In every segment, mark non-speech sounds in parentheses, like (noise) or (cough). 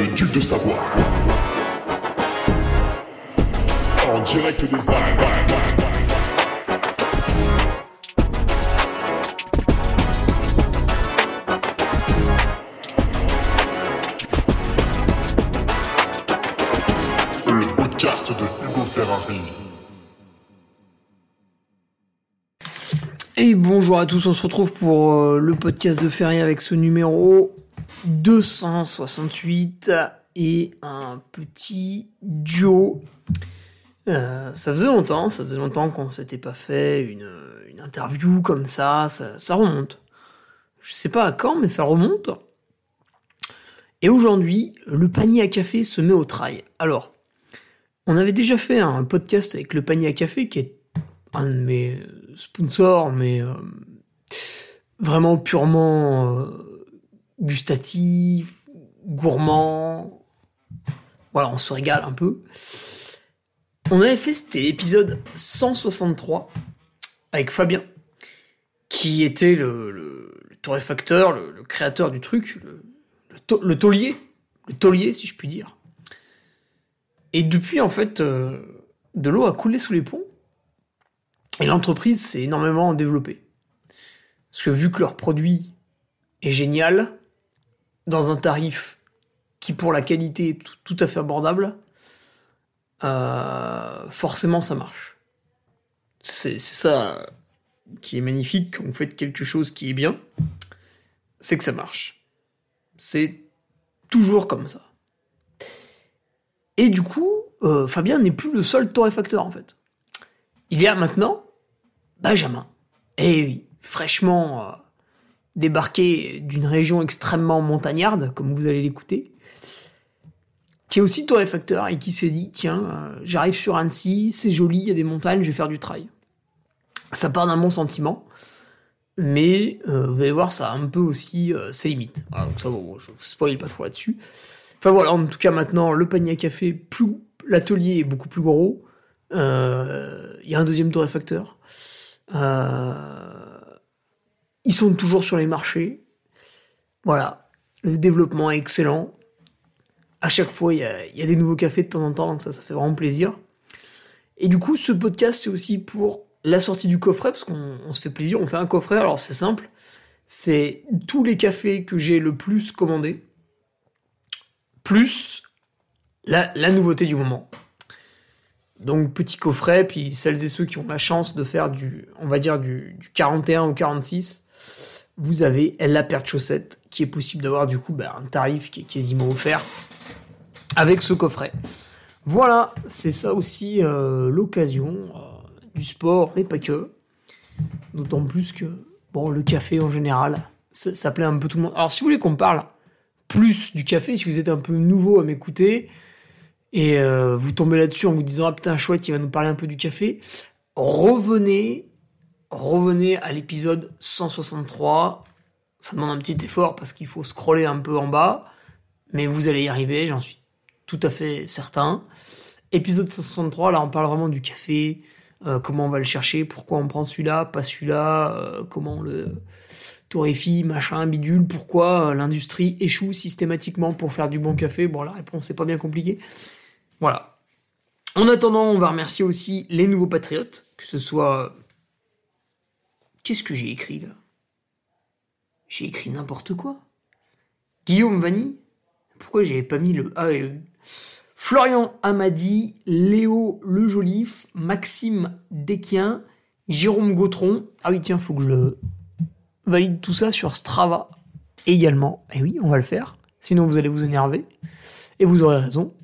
le duc de Savoie. En direct des Alpes. Et bonjour à tous, on se retrouve pour euh, le podcast de Ferry avec ce numéro 268 et un petit duo. Euh, ça faisait longtemps, ça faisait longtemps qu'on s'était pas fait une, interview comme ça, ça, ça remonte. Je sais pas à quand, mais ça remonte. Et aujourd'hui, le panier à café se met au trail. Alors, on avait déjà fait un podcast avec le panier à café qui est un de mes sponsors, mais euh, vraiment purement euh, gustatif, gourmand. Voilà, on se régale un peu. On avait fait, c'était l'épisode 163 avec Fabien, qui était le, le- le torréfacteur, le, créateur du truc, le taulier, le taulier si je puis dire. Et depuis, en fait, euh, de l'eau a coulé sous les ponts. Et l'entreprise s'est énormément développée. Parce que vu que leur produit est génial, dans un tarif qui pour la qualité est tout, à fait abordable, euh, forcément ça marche. C'est c'est ça qui est magnifique quand vous faites quelque chose qui est bien, c'est que ça marche. C'est toujours comme ça. Et du coup, euh, Fabien n'est plus le seul torréfacteur en fait. Il y a maintenant Benjamin. Eh oui, fraîchement euh, débarqué d'une région extrêmement montagnarde, comme vous allez l'écouter, qui est aussi torréfacteur et qui s'est dit tiens, euh, j'arrive sur Annecy, c'est joli, il y a des montagnes, je vais faire du trail. Ça part d'un bon sentiment, mais euh, vous allez voir, ça a un peu aussi euh, ses limites. Voilà, donc ça, je vous spoil pas trop là-dessus. Enfin voilà, en tout cas maintenant, le panier à café, plus l'atelier est beaucoup plus gros. Il y a un deuxième torréfacteur. Euh, ils sont toujours sur les marchés. Voilà, le développement est excellent. À chaque fois, il y a, des nouveaux cafés de temps en temps, donc ça, ça fait vraiment plaisir. Et du coup, ce podcast, c'est aussi pour la sortie du coffret, parce qu'on on se fait plaisir, on fait un coffret. Alors c'est simple, c'est tous les cafés que j'ai le plus commandés, plus la, la nouveauté du moment. Donc petit coffret, puis celles et ceux qui ont la chance de faire du, on va dire du, du 41 ou 46, vous avez la paire de chaussettes qui est possible d'avoir du coup bah, un tarif qui est quasiment offert avec ce coffret. Voilà, c'est ça aussi euh, l'occasion euh, du sport, mais pas que. D'autant plus que bon, le café en général, ça, plaît un peu tout le monde. Alors si vous voulez qu'on parle plus du café, si vous êtes un peu nouveau à m'écouter, et euh, vous tombez là-dessus en vous disant ah putain chouette il va nous parler un peu du café revenez revenez à l'épisode 163 ça demande un petit effort parce qu'il faut scroller un peu en bas mais vous allez y arriver j'en suis tout à fait certain épisode 163 là on parle vraiment du café euh, comment on va le chercher pourquoi on prend celui-là pas celui-là euh, comment on le torréfie machin bidule pourquoi euh, l'industrie échoue systématiquement pour faire du bon café bon la réponse c'est pas bien compliqué voilà. En attendant, on va remercier aussi les nouveaux patriotes, que ce soit. Qu'est-ce que j'ai écrit là? J'ai écrit n'importe quoi. Guillaume Vanny Pourquoi j'avais pas mis le A et Florian Amadi, Léo Le Jolif, Maxime Desquien, Jérôme Gautron. Ah oui, tiens, faut que je valide tout ça sur Strava également. Et oui, on va le faire. Sinon, vous allez vous énerver. Et vous aurez raison.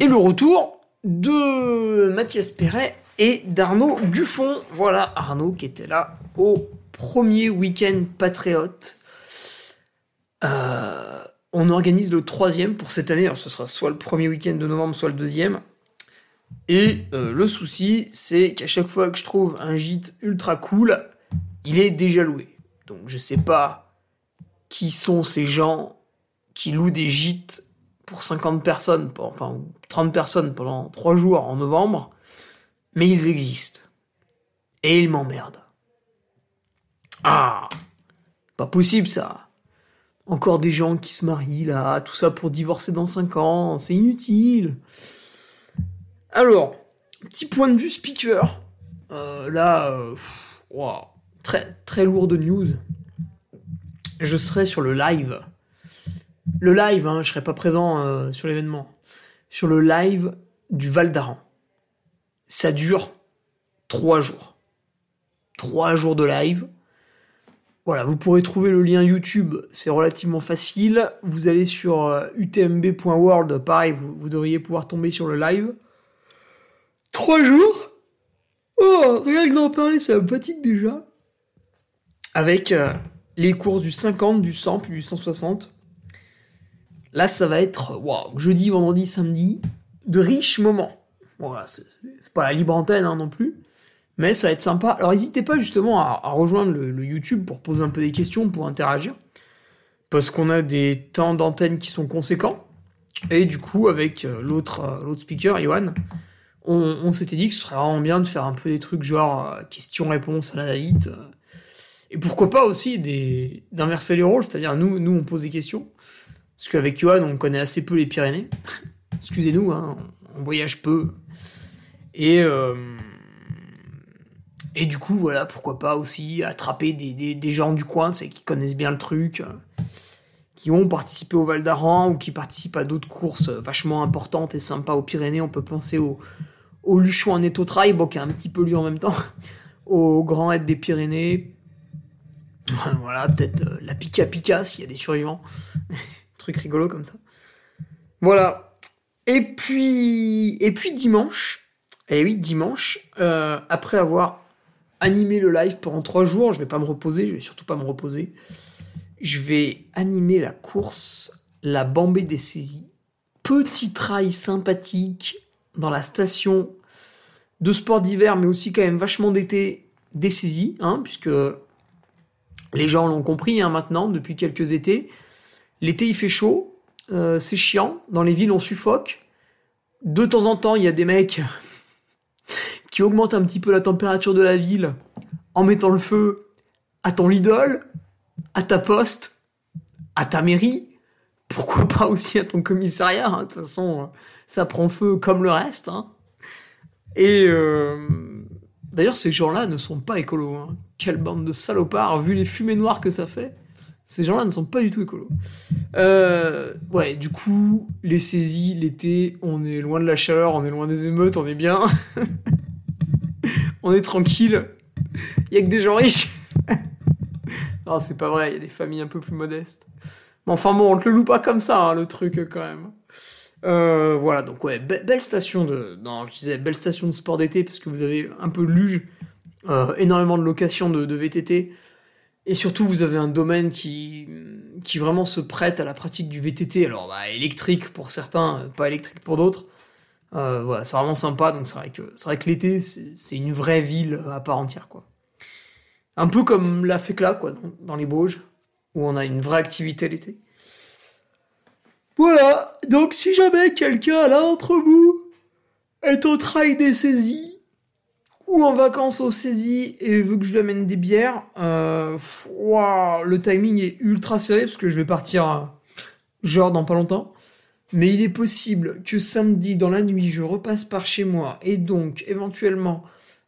Et le retour de Mathias Perret et d'Arnaud Duffon. Voilà Arnaud qui était là au premier week-end patriote. Euh, on organise le troisième pour cette année. Alors ce sera soit le premier week-end de novembre, soit le deuxième. Et euh, le souci, c'est qu'à chaque fois que je trouve un gîte ultra cool, il est déjà loué. Donc je sais pas qui sont ces gens qui louent des gîtes pour 50 personnes, enfin 30 personnes pendant 3 jours en novembre, mais ils existent. Et ils m'emmerdent. Ah Pas possible ça Encore des gens qui se marient là, tout ça pour divorcer dans 5 ans, c'est inutile. Alors, petit point de vue speaker. Euh, là, euh, très, très lourd de news. Je serai sur le live. Le live, hein, je serai pas présent euh, sur l'événement. Sur le live du Val d'Aran. Ça dure 3 jours. 3 jours de live. Voilà, vous pourrez trouver le lien YouTube, c'est relativement facile. Vous allez sur utmb.world, pareil, vous, vous devriez pouvoir tomber sur le live. 3 jours? Oh, rien que d'en parler, ça me fatigue déjà. Avec euh, les courses du 50, du 100, puis du 160. Là, ça va être, wow, jeudi, vendredi, samedi, de riches moments. Voilà, c'est pas la libre antenne hein, non plus, mais ça va être sympa. Alors, n'hésitez pas justement à, rejoindre le, YouTube pour poser un peu des questions, pour interagir. Parce qu'on a des temps d'antenne qui sont conséquents. Et du coup, avec euh, l'autre euh, l'autre speaker, Yohan, on, s'était dit que ce serait vraiment bien de faire un peu des trucs genre euh, questions-réponses à la vite. Et pourquoi pas aussi d'inverser les rôles, c'est-à-dire nous, nous on pose des questions. Parce qu'avec Johan, on connaît assez peu les Pyrénées. (laughs) Excusez-nous, hein, on voyage peu. Et, euh, et du coup, voilà, pourquoi pas aussi attraper des, gens du coin, c'est qui connaissent bien le truc, qui ont participé au Val d'Aran ou qui participent à d'autres courses vachement importantes et sympas aux Pyrénées. On peut penser au, au Luchon en Étau-Trail, bon, qui a un petit peu lui en même temps, (laughs) au Grand Aide des Pyrénées. Voilà, peut-être euh, la Pika Pika s'il y a des survivants. (laughs) Truc rigolo comme ça. Voilà. Et puis, dimanche, et eh oui, dimanche, euh, après avoir animé le live pendant trois jours, je vais pas me reposer, je vais surtout pas me reposer. Je vais animer la course, la Bambée des saisies. Petit trail sympathique dans la station de sport d'hiver, mais aussi quand même vachement d'été dessaisie, hein, puisque les gens l'ont compris hein, maintenant depuis quelques étés. L'été il fait chaud, euh, c'est chiant, dans les villes on suffoque. De temps en temps il y a des mecs (laughs) qui augmentent un petit peu la température de la ville en mettant le feu à ton Lidl, à ta poste, à ta mairie, pourquoi pas aussi à ton commissariat. Hein. De toute façon, ça prend feu comme le reste. Hein. Et euh, d'ailleurs, ces gens-là ne sont pas écolos. Hein. Quelle bande de salopards, vu les fumées noires que ça fait. Ces gens-là ne sont pas du tout écolos. Euh, ouais, du coup, les saisies, l'été, on est loin de la chaleur, on est loin des émeutes, on est bien. (laughs) on est tranquille. Il y a que des gens riches. (laughs) non, c'est pas vrai, il y a des familles un peu plus modestes. Mais enfin bon, on te le loue pas comme ça, hein, le truc, quand même. Euh, voilà, donc ouais, belle station de, non, je disais belle station de sport d'été parce que vous avez un peu de luge, euh, énormément de locations de, VTT, et surtout vous avez un domaine qui, qui vraiment se prête à la pratique du VTT. Alors bah, électrique pour certains, pas électrique pour d'autres. Euh, voilà, c'est vraiment sympa. Donc c'est vrai que c'est vrai que l'été c'est une vraie ville à part entière quoi. Un peu comme la FECLA quoi, dans, les Bauges où on a une vraie activité l'été. Voilà, donc si jamais quelqu'un là entre vous est au trail des saisies ou en vacances aux saisies et veut que je lui amène des bières, euh, le timing est ultra serré parce que je vais partir euh, genre dans pas longtemps. Mais il est possible que samedi dans la nuit je repasse par chez moi et donc éventuellement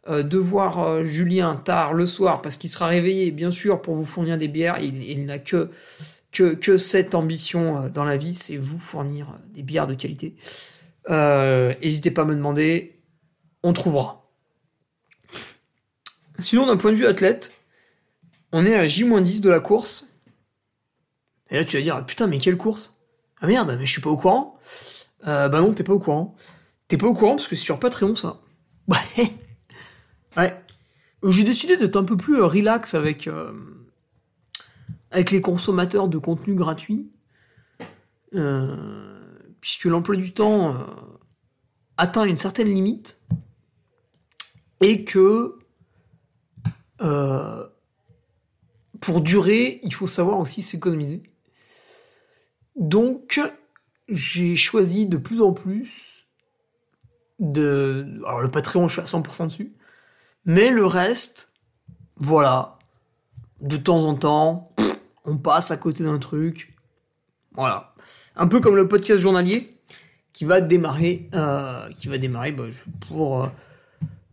euh, de voir Julien tard le soir parce qu'il sera réveillé bien sûr pour vous fournir des bières. il n'a que que, cette ambition euh, dans la vie, c'est vous fournir euh, des bières de qualité. Euh, n'hésitez pas à me demander, on trouvera. Sinon, d'un point de vue athlète, on est à J-10 de la course. Et là, tu vas dire, ah, putain, mais quelle course? Ah merde, mais je suis pas au courant. bah non, t'es pas au courant. T'es pas au courant parce que c'est sur Patreon, ça. (laughs) Ouais. ouais. J'ai décidé d'être un peu plus relax avec, avec les consommateurs de contenu gratuit, euh, puisque l'emploi du temps euh, atteint une certaine limite, et que euh, pour durer, il faut savoir aussi s'économiser. Donc, j'ai choisi de plus en plus de... Alors le Patreon, je suis à 100% dessus, mais le reste, voilà, de temps en temps, on passe à côté d'un truc, Voilà. Un peu comme le podcast journalier qui va démarrer, euh, qui va démarrer bah, pour, euh,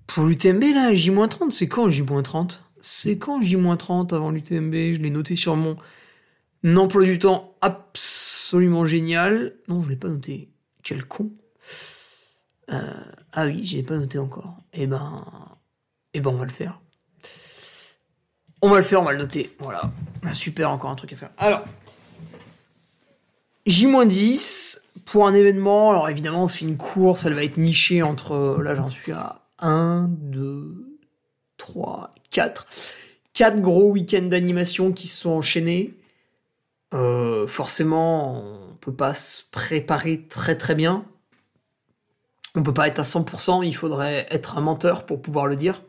pour l'UTMB, là, J-30. C'est quand J-30 C'est quand J-30 avant l'UTMB Je l'ai noté sur mon emploi du temps absolument génial. Non, je l'ai pas noté. Quel con. Euh, ah oui, j'ai pas noté encore. Eh ben, eh ben, on va le faire. On va le faire, on va le noter. Voilà. Ah, super, encore un truc à faire. Alors, J-10 pour un événement. Alors évidemment, c'est une course, elle va être nichée entre. Là, j'en suis à 1, 2, 3, 4. 4 gros week-ends d'animation qui se sont enchaînés. Euh, forcément, on peut pas se préparer très très bien. On peut pas être à 100%, il faudrait être un menteur pour pouvoir le dire.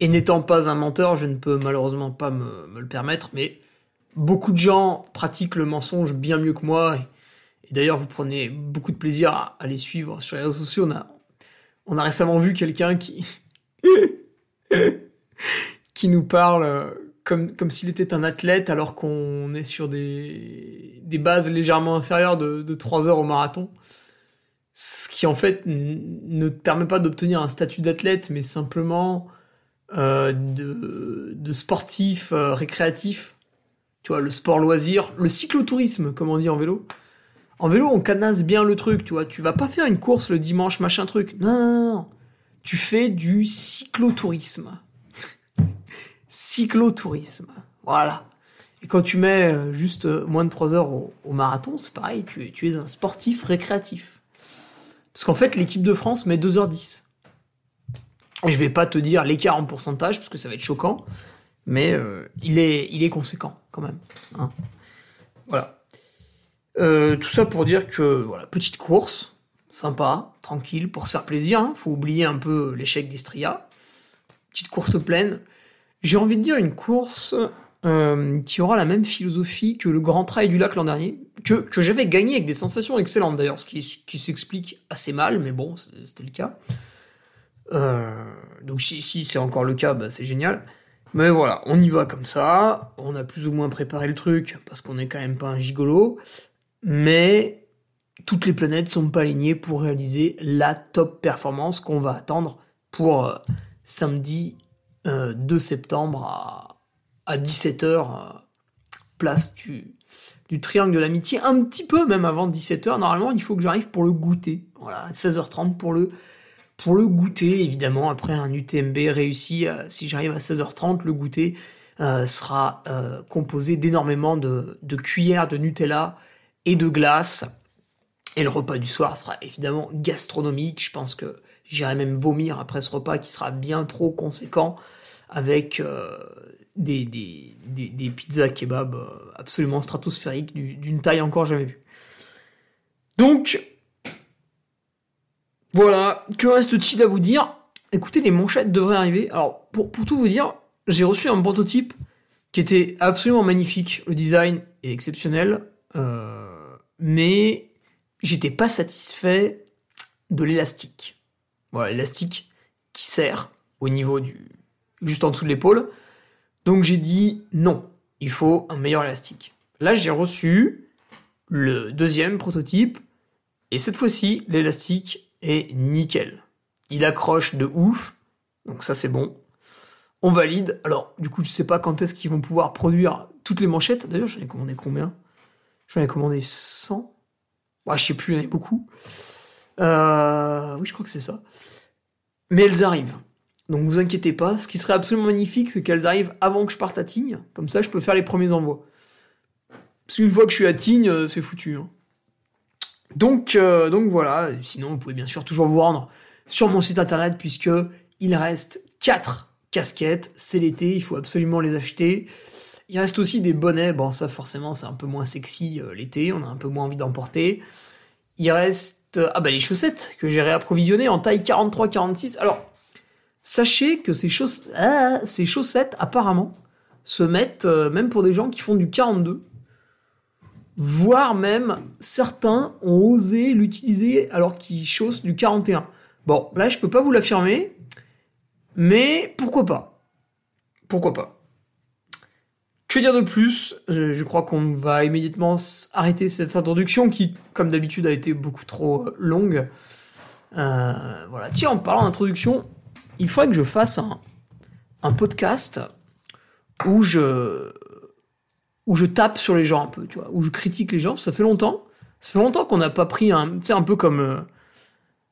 Et n'étant pas un menteur, je ne peux malheureusement pas me, le permettre, mais beaucoup de gens pratiquent le mensonge bien mieux que moi. Et, d'ailleurs, vous prenez beaucoup de plaisir à, les suivre sur les réseaux sociaux. On a récemment vu quelqu'un qui, (laughs) qui nous parle euh, comme, comme s'il était un athlète alors qu'on est sur des, des bases légèrement inférieures de, de 3 heures au marathon. Ce qui en fait ne te permet pas d'obtenir un statut d'athlète, mais simplement euh, de, de sportif euh, récréatif tu vois, le sport loisir, le cyclotourisme, comme on dit en vélo. En vélo, on canasse bien le truc, tu vois. Tu vas pas faire une course le dimanche, machin truc. Non, non, non. Tu fais du cyclotourisme. (laughs) cyclotourisme. Voilà. Et quand tu mets euh, juste euh, moins de 3 heures au, marathon, c'est pareil, tu, es un sportif récréatif. Parce qu'en fait, l'équipe de France met 2h10. Et je vais pas te dire l'écart en pourcentage, parce que ça va être choquant mais euh, il, est, il est conséquent quand même. Hein. Voilà. Euh, tout ça pour dire que, voilà, petite course, sympa, tranquille, pour se faire plaisir. Hein. Faut oublier un peu l'échec d'Istria. Petite course pleine. J'ai envie de dire une course euh, qui aura la même philosophie que le Grand Trail du Lac l'an dernier, que, que j'avais gagné avec des sensations excellentes d'ailleurs, ce qui, qui s'explique assez mal, mais bon, c'était le cas. donc si, si c'est encore le cas, bah, c'est génial. Mais voilà, on y va comme ça, on a plus ou moins préparé le truc, parce qu'on n'est quand même pas un gigolo, mais toutes les planètes sont pas alignées pour réaliser la top performance qu'on va attendre pour euh, samedi 2 euh, septembre à, à 17h, euh, place du, du triangle de l'amitié, un petit peu même avant 17h, normalement il faut que j'arrive pour le goûter, voilà, à 16h30 pour le pour le goûter, évidemment, après un UTMB réussi, si j'arrive à 16h30, le goûter sera composé d'énormément de, cuillères de Nutella et de glace. Et le repas du soir sera évidemment gastronomique. Je pense que j'irai même vomir après ce repas qui sera bien trop conséquent avec des, des, des, pizzas kebab absolument stratosphériques d'une taille encore jamais vue. Donc, voilà, que reste-t-il à vous dire? Écoutez, les manchettes devraient arriver. Alors, pour, tout vous dire, j'ai reçu un prototype qui était absolument magnifique. Le design est exceptionnel, euh, mais j'étais pas satisfait de l'élastique. Voilà, l'élastique qui sert au niveau du. juste en dessous de l'épaule. Donc j'ai dit non, il faut un meilleur élastique. Là, j'ai reçu le deuxième prototype, et cette fois-ci, l'élastique et nickel. Il accroche de ouf, donc ça c'est bon. On valide. Alors, du coup, je sais pas quand est-ce qu'ils vont pouvoir produire toutes les manchettes. D'ailleurs, j'en ai commandé combien? J'en ai commandé 100. Ouais, je sais plus, il y en a beaucoup. Euh, oui, je crois que c'est ça. Mais elles arrivent. Donc vous inquiétez pas. Ce qui serait absolument magnifique, c'est qu'elles arrivent avant que je parte à Tignes. Comme ça, je peux faire les premiers envois. Parce qu'une fois que je suis à Tignes, euh, c'est foutu. Hein. Donc, euh, donc voilà, sinon vous pouvez bien sûr toujours vous rendre sur mon site internet puisque il reste 4 casquettes, c'est l'été, il faut absolument les acheter. Il reste aussi des bonnets, bon ça forcément c'est un peu moins sexy euh, l'été, on a un peu moins envie d'en porter. Il reste euh, ah bah les chaussettes que j'ai réapprovisionnées en taille 43-46. Alors sachez que ces, ah, ces chaussettes apparemment se mettent même pour des gens qui font du 42 voire même certains ont osé l'utiliser alors qu'ils chaussent du 41. Bon, là je peux pas vous l'affirmer, mais pourquoi pas? Pourquoi pas? Que dire de plus? Euh, Je crois qu'on va immédiatement arrêter cette introduction qui, comme d'habitude, a été beaucoup trop euh, longue. Euh, voilà. Tiens, en parlant d'introduction, il faudrait que je fasse un, podcast où je où je tape sur les gens un peu, tu vois, où je critique les gens. Ça fait longtemps. Ça fait longtemps qu'on n'a pas pris un, tu sais, un peu comme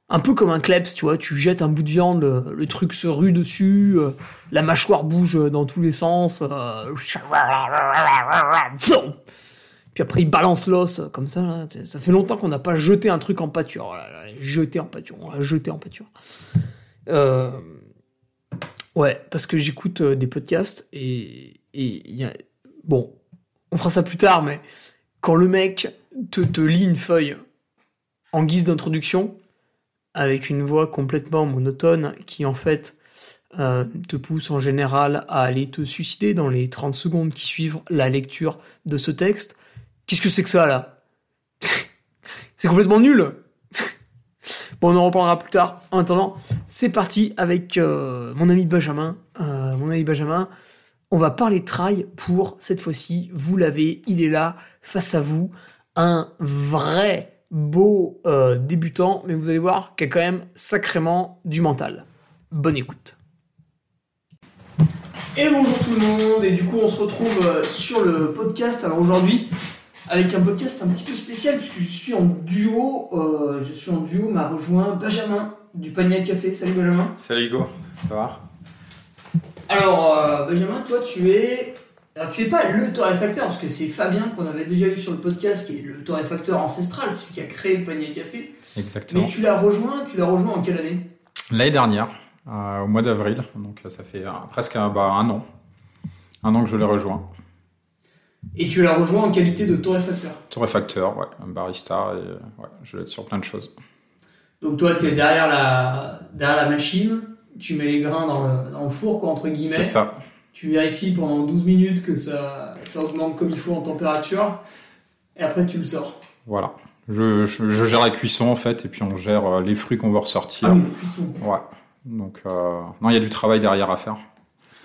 un peu comme un kleps, tu vois, tu jettes un bout de viande, le, le truc se rue dessus, euh, la mâchoire bouge dans tous les sens. euh, puis après, il balance l'os comme ça. Là. Ça fait longtemps qu'on n'a pas jeté un truc en pâture. Là, jeté en pâture. On l'a jeté en pâture. Euh, Ouais, parce que j'écoute euh, des podcasts et et y a... bon, on fera ça plus tard, mais quand le mec te, te lit une feuille en guise d'introduction avec une voix complètement monotone qui en fait euh, te pousse en général à aller te suicider dans les 30 secondes qui suivent la lecture de ce texte. Qu'est-ce que c'est que ça là? (laughs) C'est complètement nul (laughs) Bon, on en reparlera plus tard. En attendant, c'est parti avec euh, mon ami Benjamin. Euh, mon ami Benjamin, on va parler trail pour cette fois-ci. Vous l'avez, il est là, face à vous. Un vrai beau euh, débutant, mais vous allez voir qu'il y a quand même sacrément du mental. Bonne écoute. Et bonjour tout le monde, et du coup on se retrouve euh, sur le podcast. Alors aujourd'hui, avec un podcast un petit peu spécial, puisque je suis en duo, euh, je suis en duo, m'a rejoint Benjamin du panier à café. Salut Benjamin. Salut Hugo, ça va? Alors, euh, Benjamin, toi, tu es. Alors, tu es pas le torréfacteur, parce que c'est Fabien qu'on avait déjà vu sur le podcast, qui est le torréfacteur ancestral, celui qui a créé le panier à café. Exactement. Mais tu l'as rejoint, tu l'as rejoint en quelle année? L'année dernière, euh, au mois d'avril, donc ça fait euh, presque bah, un an. Un an que je l'ai rejoint. Et tu l'as rejoint en qualité de torréfacteur. Torréfacteur, ouais, un barista, et euh, ouais, je être sur plein de choses. Donc, toi, tu es derrière la, derrière la machine, tu mets les grains dans le, dans le four, quoi, entre guillemets. C'est ça, Tu vérifies pendant 12 minutes que ça, ça augmente comme il faut en température, et après, tu le sors. voilà. Je, je- je gère la cuisson en fait, et puis on gère euh, les fruits qu'on va ressortir. Ah oui, la cuisson. Ouais. Donc, euh, non, il y a du travail derrière à faire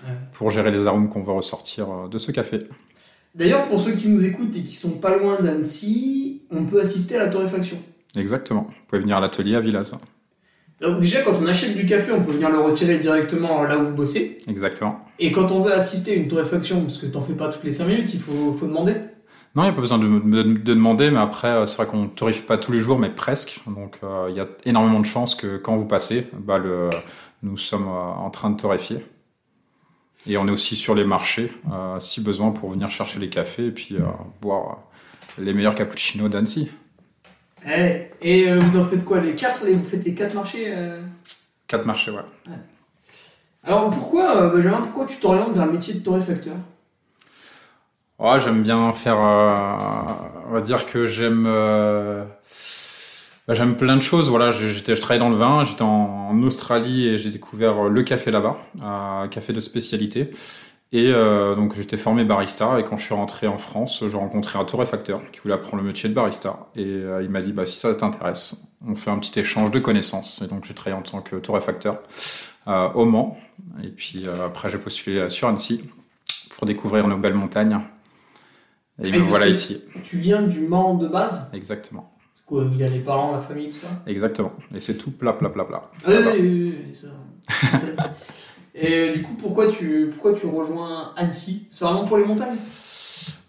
Ouais. pour gérer les arômes qu'on va ressortir euh, de ce café. D'ailleurs, pour ceux qui nous écoutent et qui sont pas loin d'Annecy, on peut assister à la torréfaction. Exactement. Vous pouvez venir à l'atelier à Villaz. Donc déjà, quand on achète du café, on peut venir le retirer directement là où vous bossez. Exactement. Et quand on veut assister à une torréfaction, parce que t'en fais pas toutes les 5 minutes, il faut, faut demander. Non, il n'y a pas besoin de, de- de demander, mais après, euh, c'est vrai qu'on ne torréfie pas tous les jours, mais presque. Donc, euh, il y a énormément de chances que quand vous passez, bah, le, nous sommes euh, en train de torréfier. Et on est aussi sur les marchés, euh, si besoin, pour venir chercher les cafés et puis boire les meilleurs cappuccinos d'Annecy. Eh, et euh, vous en faites quoi les 4 Vous faites les 4 marchés euh Quatre marchés, ouais. Alors pourquoi, euh, Benjamin, pourquoi tu t'orientes vers le métier de torréfacteur? Ouais, j'aime bien faire. euh, on va dire que j'aime. bah, j'aime plein de choses. Voilà, j'étais, je travaillais dans le vin. J'étais en, en Australie et j'ai découvert le café là-bas, un café de spécialité. Et euh, donc j'étais formé barista. Et quand je suis rentré en France, j'ai rencontré un torréfacteur qui voulait apprendre le métier de barista. Et euh, il m'a dit bah si ça t'intéresse, on fait un petit échange de connaissances. Et donc j'ai travaillé en tant que torréfacteur euh, au Mans. Et puis après j'ai postulé sur Annecy pour découvrir nos belles montagnes. Et Et me voilà ici. Tu viens du Mans de base? Exactement. C'est quoi, Il y a les parents, la famille, tout ça? Exactement. Et c'est tout plat, plat, plat, plat. Oui, Là-bas. oui, oui, oui, ça. (laughs) Et euh, du coup, pourquoi tu, pourquoi tu rejoins Annecy? C'est vraiment pour les montagnes?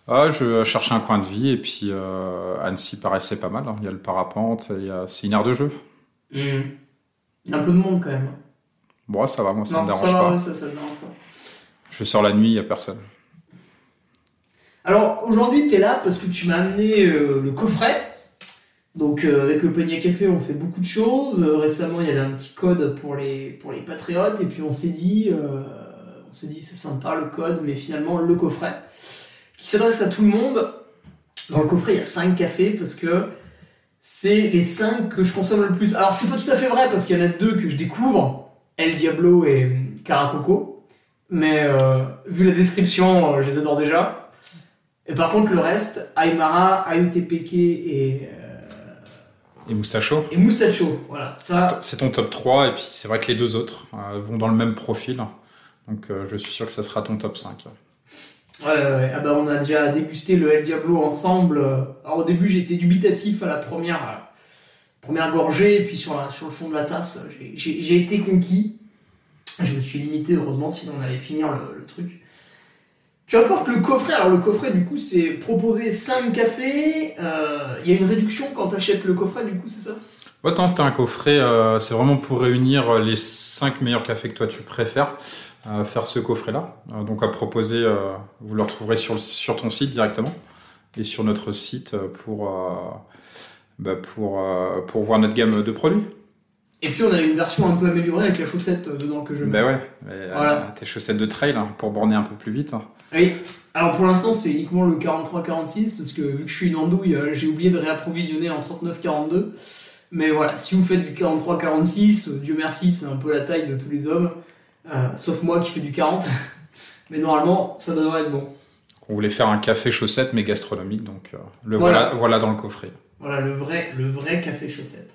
Ah, je cherchais un coin de vie et puis euh, Annecy paraissait pas mal. hein. Il y a le parapente, il y a... c'est une aire de jeu. Il y a un peu de monde quand même. Bon, ça va, moi ça non, me dérange ça va, pas. ça, ça me dérange pas. Je sors la nuit, il y a personne. Alors aujourd'hui, tu es là parce que tu m'as amené euh, le coffret. Donc euh, avec le panier café, on fait beaucoup de choses. Euh, récemment, il y avait un petit code pour les, pour les patriotes. Et puis on s'est dit, euh, on s'est dit c'est sympa le code, mais finalement le coffret qui s'adresse à tout le monde. Dans le coffret, il y a 5 cafés parce que c'est les 5 que je consomme le plus. Alors c'est pas tout à fait vrai parce qu'il y en a deux que je découvre, El Diablo et Caracoco. Mais vu la description, je les adore déjà. Et par contre, le reste, Aymara, AUTPK et, Et Moustacho et Mustacho. Voilà, ça. C'est ton top 3 et puis c'est vrai que les deux autres euh, vont dans le même profil. Donc euh, je suis sûr que ça sera ton top 5. Ouais, ouais, ouais. Ah bah, on a déjà dégusté le El Diablo ensemble. Alors au début, été dubitatif à la première, euh, première gorgée, et puis sur, la- sur le fond de la tasse, j'ai- été conquis. Je me suis limité, heureusement, sinon on allait finir le, le truc. Tu apportes le coffret. Alors le coffret, du coup, c'est proposer 5 cafés. euh, Il y a une réduction quand tu achètes le coffret, du coup, c'est ça? Ouais, attends, c'était un coffret, euh, c'est vraiment pour réunir les 5 meilleurs cafés que toi tu préfères, euh, faire ce coffret-là. Euh, donc à proposer, euh, vous le retrouverez sur, le- sur ton site directement et sur notre site euh, pour, euh, bah, pour, euh, pour voir notre gamme de produits. Et puis on a une version un peu améliorée avec la chaussette euh, dedans que je mets. Ben ouais, euh, Voilà. tes chaussettes de trail hein, pour borner un peu plus vite. Oui. Alors pour l'instant c'est uniquement le 43-46 parce que vu que je suis une andouille, euh, j'ai oublié de réapprovisionner en 39-42. Mais voilà, si vous faites du 43-46, euh, Dieu merci, c'est un peu la taille de tous les hommes. Euh, sauf moi qui fais du 40. (laughs) Mais normalement, ça devrait être bon. On voulait faire un café chaussette mais gastronomique, donc euh, le Voilà. voilà. Voilà, dans le coffret. Voilà, le vrai, le vrai café chaussette.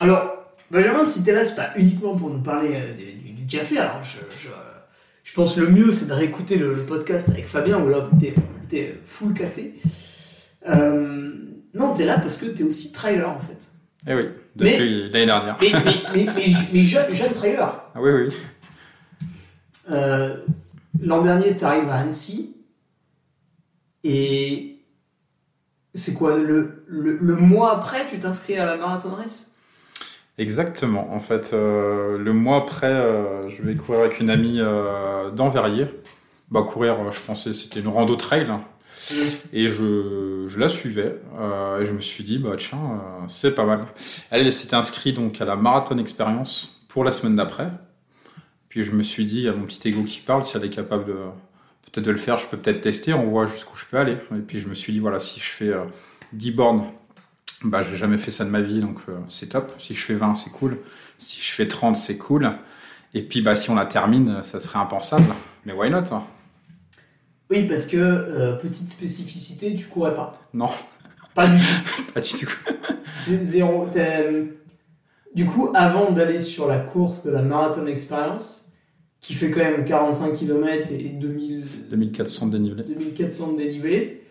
Alors, Benjamin, si t'es là, c'est pas uniquement pour nous parler euh, du, du café. Alors, je pense que le mieux, c'est de réécouter le, le podcast avec Fabien, où là, t'es, full café. Euh, non, t'es là parce que t'es aussi trailer, en fait. Eh oui, depuis l'année dernière. Mais, mais, mais, mais, mais jeune, jeune trailer. Ah oui, oui. Euh, L'an dernier, t'arrives à Annecy. Et c'est quoi le, le, le mois après, tu t'inscris à la marathon race? Exactement. En fait, euh, le mois après, euh, je vais courir avec une amie euh, dans Verrier. Bah, courir, euh, je pensais c'était une rando trail. hein. Et je, je la suivais. et je me suis dit, bah tiens, c'est pas mal. Elle, s'était inscrite donc à la Marathon Experience pour la semaine d'après. Puis je me suis dit, il y a mon petit ego qui parle, si elle est capable de peut-être de le faire, je peux peut-être tester, on voit jusqu'où je peux aller. Et puis je me suis dit, voilà, si je fais euh, 10 bornes, bah j'ai jamais fait ça de ma vie, donc euh, c'est top. Si je fais 20, c'est cool. Si je fais 30, c'est cool. Et puis bah si on la termine, ça serait impensable. Mais why not hein? Oui, parce que, euh, petite spécificité, tu courais pas. Non, Pas du (laughs) tout. pas du tout. C'est zéro. Du coup, avant d'aller sur la course de la Marathon Experience, qui fait quand même 45 km et 2000, 2400 dénivelé. 2400 de dénivelé,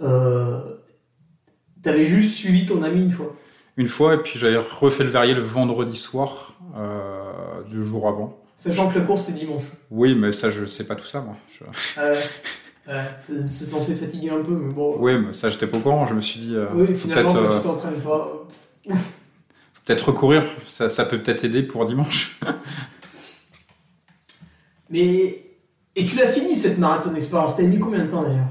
euh, t'avais juste suivi ton ami une fois. Une fois, et puis j'avais refait le verrier le vendredi soir, euh, du jour avant. Sachant que la course c'était dimanche. Oui, mais ça, je sais pas tout ça, moi. Je- Euh, c'est censé fatiguer un peu, mais bon. Oui, mais ça, j'étais pas au courant. Je me suis dit, euh, oui, faut finalement, peut-être quand tu t'entraînes pas. faut peut-être recourir. Ça, ça peut peut-être aider pour dimanche. (laughs) Mais. Et tu l'as fini cette Marathon Experience, t'as mis combien de temps d'ailleurs?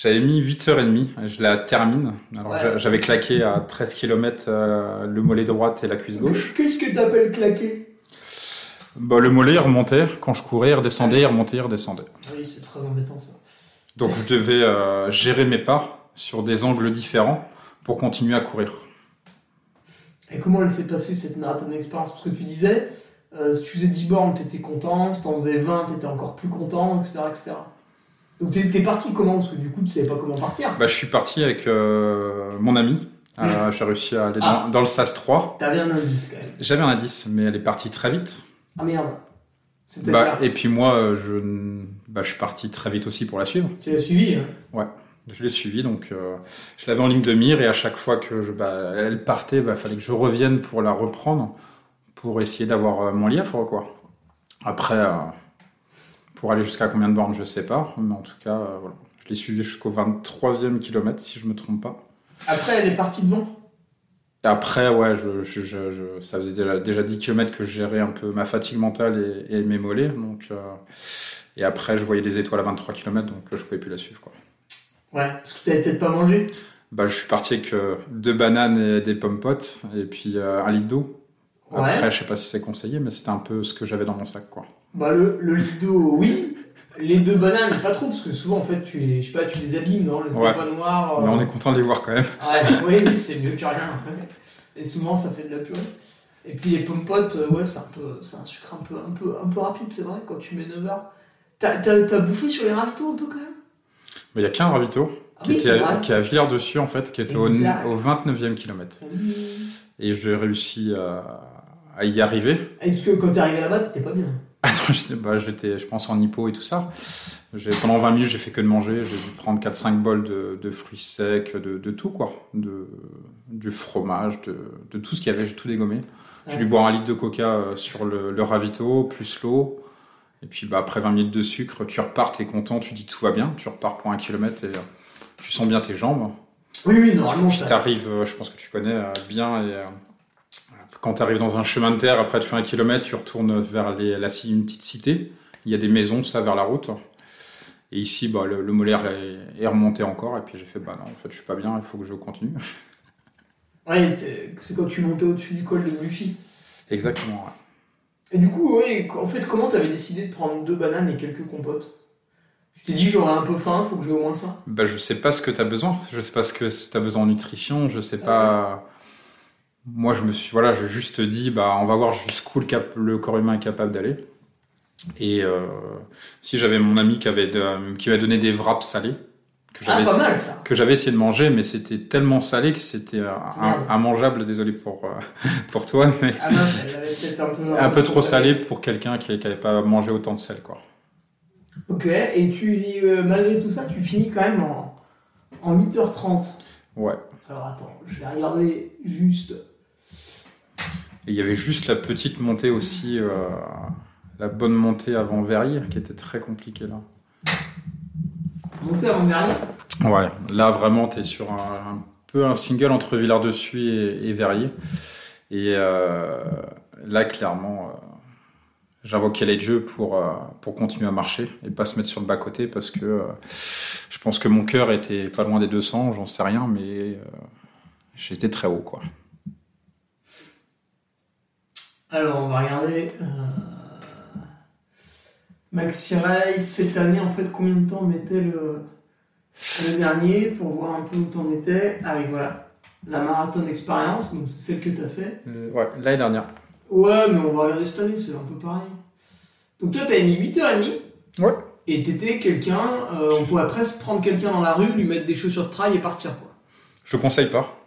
J'avais mis 8h30, je la termine. Alors Ouais. j'avais claqué à 13 km le mollet droite et la cuisse gauche. Qu'est-ce que t'appelles claquer? Bah, le mollet il remontait, quand je courais, il redescendait, il remontait, il redescendait. Oui, c'est très embêtant ça. Donc je devais euh, gérer mes pas sur des angles différents pour continuer à courir. Et comment elle s'est passée cette marathon expérience Parce que tu disais, euh, si tu faisais 10 bornes, t'étais content, si t'en faisais 20, t'étais encore plus content, etc. etc. Donc t'es parti comment? Parce que du coup, tu savais pas comment partir. Bah, je suis parti avec euh, mon ami. Euh, (laughs) J'ai réussi à aller dans, Ah. dans le SAS 3. T'avais un indice quand même. J'avais un indice, mais elle est partie très vite. Ah merde. C'était Bah, et puis moi, euh, je, bah, je suis parti très vite aussi pour la suivre. Tu l'as suivi hein Je l'ai suivi, donc euh, je l'avais en ligne de mire et à chaque fois que je, bah, elle partait, il bah, fallait que je revienne pour la reprendre, pour essayer d'avoir mon lièvre. Quoi. Après, pour aller jusqu'à combien de bornes, je sais pas, mais en tout cas, euh, voilà. je l'ai suivi jusqu'au 23e kilomètre, si je me trompe pas. Après, elle est partie devant. Et après, ouais, je, je- je- je- ça faisait déjà, déjà 10 km que je gérais un peu ma fatigue mentale et, et mes mollets. Donc, euh, et après, je voyais les étoiles à 23 km, donc euh, je pouvais plus la suivre. Quoi. Ouais, parce que t'avais peut-être pas mangé. Bah, je suis parti avec euh, deux bananes et des pommes potes, et puis un litre d'eau. Ouais. Après, je sais pas si c'est conseillé, mais c'était un peu ce que j'avais dans mon sac. Quoi. Bah, le, le lido, oui. Les deux bananes, pas trop, parce que souvent, en fait, tu les, je sais pas, tu les abîmes, non Les Ouais. pas noirs. Mais euh, on est content de les voir quand même. Ouais, oui, c'est mieux que rien. Et souvent, ça fait de la purée. Et puis les pommes potes, euh, ouais, c'est un peu, c'est un sucre un peu, un peu, un peu rapide, c'est vrai, quand tu mets 9 heures. T'as, t'as, t'as bouffé sur les ravitaux un peu quand même? Mais il y a qu'un ravito Ah qui, oui, était à, qui est à Villars-dessus, en fait, qui était au, au 29e kilomètre. Oui. Et j'ai réussi à, à y arriver. Et parce que quand t'es arrivé là-bas, t'étais pas bien. Je sais pas, j'étais, je pense, en hypo et tout ça. Pendant 20 minutes, j'ai fait que de manger. J'ai dû prendre 4-5 bols de, de fruits secs, de, de tout, quoi. De, du fromage, de, de tout ce qu'il y avait, j'ai tout dégommé. J'ai dû boire un litre de coca euh, sur le, le ravito, plus l'eau. Et puis, bah, après 20 minutes de sucre, tu repars, t'es content, tu dis tout va bien. Tu repars pour un kilomètre et euh, tu sens bien tes jambes. Oui, oui, normalement, ça. t'arrives, euh, je pense que tu connais bien, et quand tu arrives dans un chemin de terre, après tu fais un kilomètre, tu retournes vers les, la, une petite cité, il y a des maisons, ça, vers la route. Et ici, bah, le, le molaire est, remonté encore, et puis j'ai fait, bah non, en fait, je suis pas bien, il faut que je continue. (laughs) Ouais, c'est quand tu montais au-dessus du col de Buffy. Exactement, ouais. Et du coup, ouais, en fait, comment t'avais décidé de prendre deux bananes et quelques compotes? Tu t'es dit, j'aurai un peu faim, faut que j'ai au moins ça? Bah, je sais pas ce que tu as besoin, je sais pas ce que tu as besoin en nutrition, je sais pas. Moi, je me suis, voilà, je juste dit, bah, on va voir jusqu'où le, cap- le corps humain est capable d'aller. Et euh, si j'avais mon ami qui avait de- qui m'avait donné des wraps salés, que Ah, j'avais mal ça. que j'avais essayé de manger, mais c'était tellement salé que c'était immangeable. Désolé pour euh, (laughs) pour toi, mais Ah avait peu. un peu trop salé pour quelqu'un qui n'avait pas mangé autant de sel, quoi. Ok, et tu, euh, malgré tout ça, tu finis quand même en, en 8h30. Ouais. Alors attends, je vais regarder juste. Et il y avait juste la petite montée aussi, euh, la bonne montée avant Verrières, qui était très compliquée là. Monter avant Verrières? Ouais, là vraiment, tu es sur un, un peu un single entre Villard-de-Suie et, et Verrières. Et euh, là, clairement, euh, j'invoquais les jeux pour, pour continuer à marcher et pas se mettre sur le bas-côté parce que je pense que mon cœur était pas loin des 200, j'en sais rien, mais j'étais très haut, quoi. Alors, on va regarder. Euh... Maxi Race, cette année, en fait, combien de temps mettait le, le dernier pour voir un peu où t'en étais Ah oui, voilà. La marathon expérience, donc c'est celle que t'as fait. Euh, ouais, l'année dernière. Ouais, mais on va regarder cette année, c'est un peu pareil. Donc toi, t'avais mis 8h30. Ouais. Et t'étais quelqu'un, euh, on pourrait presque prendre quelqu'un dans la rue, lui mettre des chaussures de trail et partir, quoi. Je conseille pas.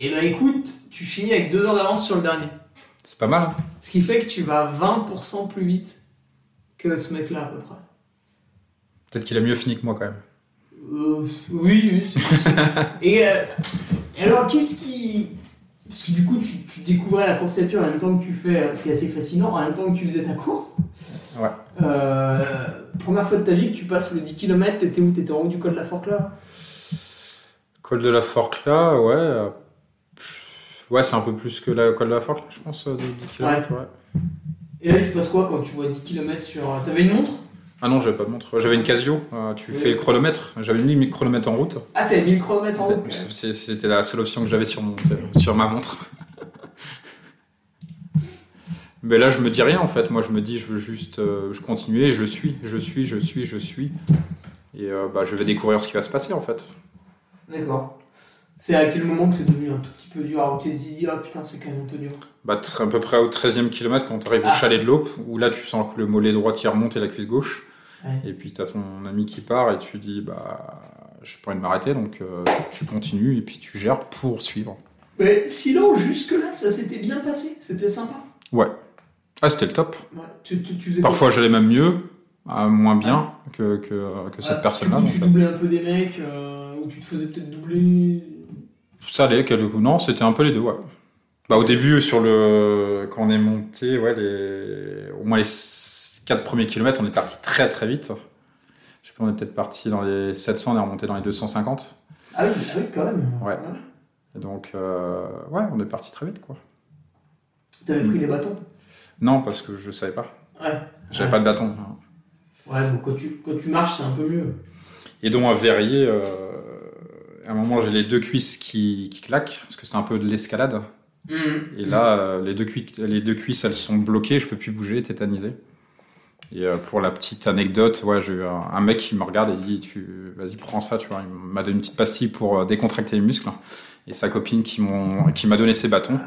Et bah écoute, tu finis avec 2 heures d'avance sur le dernier. C'est pas mal. Ce qui fait que tu vas 20% plus vite que ce mec-là, à peu près. Peut-être qu'il a mieux fini que moi quand même. Euh, oui, oui, c'est possible. (laughs) et, euh, alors, qu'est-ce qui. Parce que du coup, tu, tu découvrais la course à pied en même temps que tu fais, euh, ce qui est assez fascinant, en même temps que tu faisais ta course. Ouais. Euh, première fois de ta vie que tu passes le 10 km, t'étais où? T'étais en haut du col de la là? Col de la là, ouais. Euh, Ouais, c'est un peu plus que la col de la Forque, je pense, euh, de 10 km, ouais. Et là, il se passe quoi quand tu vois 10 km sur. euh, T'avais une montre? Ah non, j'avais pas de montre. J'avais une Casio, euh, tu Oui. fais le chronomètre. J'avais mis le chronomètre en route. Ah, t'avais mis le chronomètre en. C'est- C'était la seule option que j'avais sur, mon, sur ma montre. (laughs) Mais là, je me dis rien en fait. Moi, je me dis, je veux juste. euh, je continue et je suis, je suis, je suis, je suis. Et euh, bah, je vais découvrir ce qui va se passer en fait. D'accord. C'est à quel moment que c'est devenu un tout petit peu dur Alors tu t'es dit, ah putain, c'est quand même un peu dur. Bah, à peu près au 13e kilomètre, quand tu arrives Ah. au chalet de l'Aube, où là, tu sens que le mollet droit y remonte et la cuisse gauche. Ouais. Et puis, tu as ton ami qui part et tu dis, bah, je pourrais m'arrêter, donc euh, tu continues et puis tu gères pour suivre. Mais sinon, jusque-là, ça s'était bien passé. C'était sympa. Ouais. Ah, c'était le top. Ouais. Tu, tu, tu faisais Parfois, j'allais même mieux, euh, moins bien que, que, que cette Ah, personne-là. Tu doublais un peu des mecs, euh, ou tu te faisais peut-être doubler. Ça allait, quelques. Non, c'était un peu les deux, ouais. Bah, au début, sur le, quand on est monté, ouais, les, au moins les 4 premiers kilomètres, on est parti très très vite. Je sais pas, on est peut-être parti dans les 700, on est remonté dans les 250. Ah oui, oui quand même. Ouais. Et donc, euh, ouais, on est parti très vite, quoi. T'avais pris les bâtons? Non, parce que je savais pas. Ouais. J'avais Ouais. pas de bâton. Ouais, donc quand tu, quand tu marches, c'est un peu mieux. Et donc, à Verrier, euh, à un moment, j'ai les deux cuisses qui, qui claquent, parce que c'est un peu de l'escalade. Et là, euh, les, deux cuisses, les deux cuisses, elles sont bloquées, je peux plus bouger, tétanisé. Et euh, pour la petite anecdote, ouais, j'ai eu un, mec qui me regarde et dit tu, Vas-y, prends ça, tu vois. Il m'a donné une petite pastille pour euh, décontracter les muscles. Et sa copine qui m'a donné ses bâtons.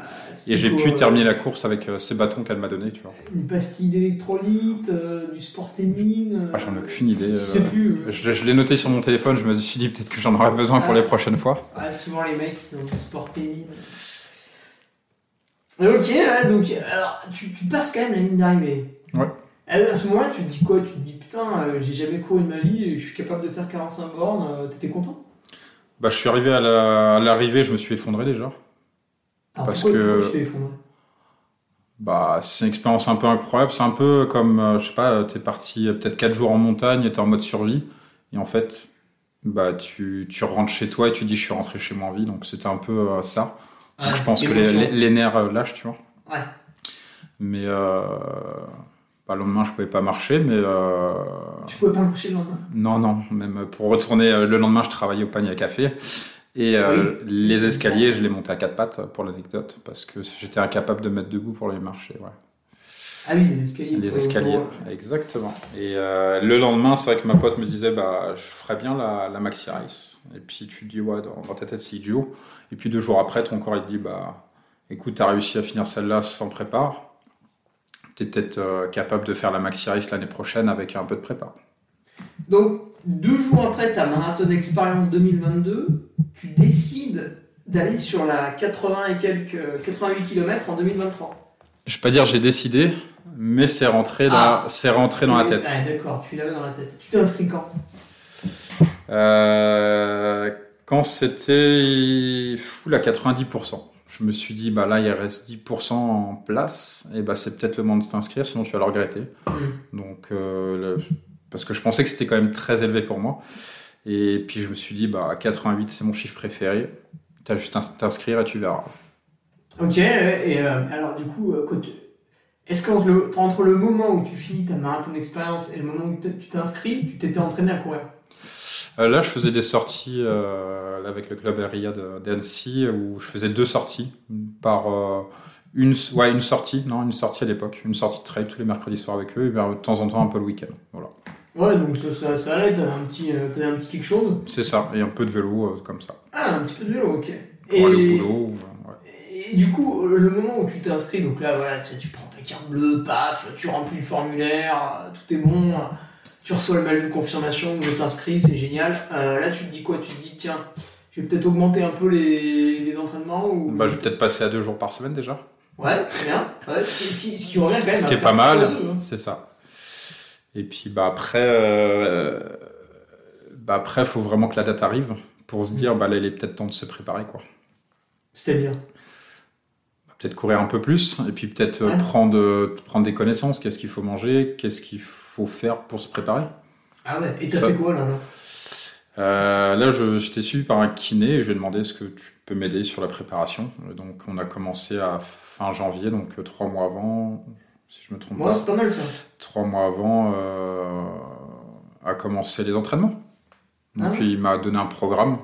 Et j'ai pu terminer la course avec euh, ces bâtons qu'elle m'a donné, tu vois. Une pastille d'électrolyte, euh, du sporténine. Ah, j'en ai aucune idée. Je sais plus. euh. Je, je l'ai noté sur mon téléphone, je me suis dit peut-être que j'en aurais besoin pour Ah. les prochaines fois. Ouais, souvent les mecs ils ont du sportéine. Ok, ouais, donc alors tu, tu passes quand même la ligne d'arrivée. Ouais. À ce moment-là, tu te dis quoi? Tu te dis putain, euh, j'ai jamais couru de ma vie et je suis capable de faire 45 bornes. euh, T'étais content? Bah, je suis arrivé à la- à l'arrivée, je me suis effondré déjà. Alors Parce pourquoi, que- tu t'es effondré? Bah, c'est une expérience un peu incroyable. C'est un peu comme, euh, je sais pas, t'es parti peut-être 4 jours en montagne et t'es en mode survie. Et en fait, bah, tu, tu rentres chez toi et tu dis je suis rentré chez moi en vie. Donc c'était un peu ça. Donc, je pense que les, les- les nerfs lâchent, tu vois. Ouais. Mais euh, bah, le lendemain, je pouvais pas marcher. Mais euh, Tu pouvais pas marcher le lendemain? Non, non. Même pour retourner euh, le lendemain, je travaillais au panier à café. Et euh, les escaliers, je les montais à quatre pattes pour l'anecdote parce que j'étais incapable de mettre debout pour les marcher. Ouais. Ah oui, les escaliers. Les escaliers, exactement. Et euh, le lendemain, c'est vrai que ma pote me disait, bah, je ferais bien la, la maxi race. Et puis tu te dis, ouais, dans, dans ta tête, c'est idiot. Et puis deux jours après, ton corps, il te dit, bah, écoute, t'as réussi à finir celle-là sans prépa. T'es peut-être euh, capable de faire la maxi race l'année prochaine avec un peu de prépa. Donc, deux jours après ta marathon expérience 2022, tu décides d'aller sur la 80 et quelques 88 km en 2023. Je vais pas dire j'ai décidé, mais c'est rentré dans, Ah. c'est rentré dans la tête. Ah, d'accord, tu l'avais dans la tête. Tu t'es inscrit quand? Euh, quand c'était full à 90%. Je me suis dit, bah là, il reste 10% en place, et bah c'est peut-être le moment de t'inscrire, sinon tu vas le regretter. Hmm. Donc, euh, le- parce que je pensais que c'était quand même très élevé pour moi. Et puis je me suis dit, bah 88, c'est mon chiffre préféré. T'as juste à t'inscrire et tu verras. Ok, et euh, alors du coup, euh, est-ce qu'entre le, entre le moment où tu finis ta marathon expérience et le moment où tu t'inscris, tu t'étais entraîné à courir? Là, je faisais des sorties euh, avec le club RIA de- d'Annecy où je faisais deux sorties par euh, une, ouais, une sortie, non, une sortie à l'époque, une sortie de trail tous les mercredis soirs avec eux et ben, de temps en temps un peu le week-end. Voilà. Ouais, donc ça, ça, ça allait, t'avais un petit, euh, un petit quelque chose? C'est ça, et un peu de vélo euh, comme ça. Ah, un petit peu de vélo, ok. Pour aller au Et, boulot. euh, ouais. et du coup, euh, le moment où tu t'es inscrit, donc là, voilà, tu, prends ta carte bleue, paf, tu remplis le formulaire, euh, tout est bon, euh, tu reçois le mail de confirmation, je t'inscris, c'est génial. Euh, là, tu te dis quoi? Tu te dis, tiens, je vais peut-être augmenter un peu les, les entraînements ou... Bah, je vais peut-être passer à deux jours par semaine déjà. Ouais, très bien. Ouais, ce, qui, ce qui- revient quand même Ce qui est pas mal, hein. c'est ça. Et puis bah après, euh, bah après, faut vraiment que la date arrive pour se dire, bah là, il est peut-être temps de se préparer quoi. C'est-à-dire? Peut-être courir un peu plus et puis peut-être euh, Ouais. prendre, euh, prendre des connaissances. Qu'est-ce qu'il faut manger? Qu'est-ce qu'il faut faire pour se préparer Ah ouais, et t'as fait quoi là, là Euh, Là, je- j'étais suivi par un kiné et je lui ai demandé est-ce que tu peux m'aider sur la préparation. Euh, Donc, on a commencé à fin janvier, donc euh, trois mois avant, si je me trompe Ouais, pas, c'est pas mal ça. trois mois avant euh, à commencer les entraînements. Donc, Ah ouais. il m'a donné un programme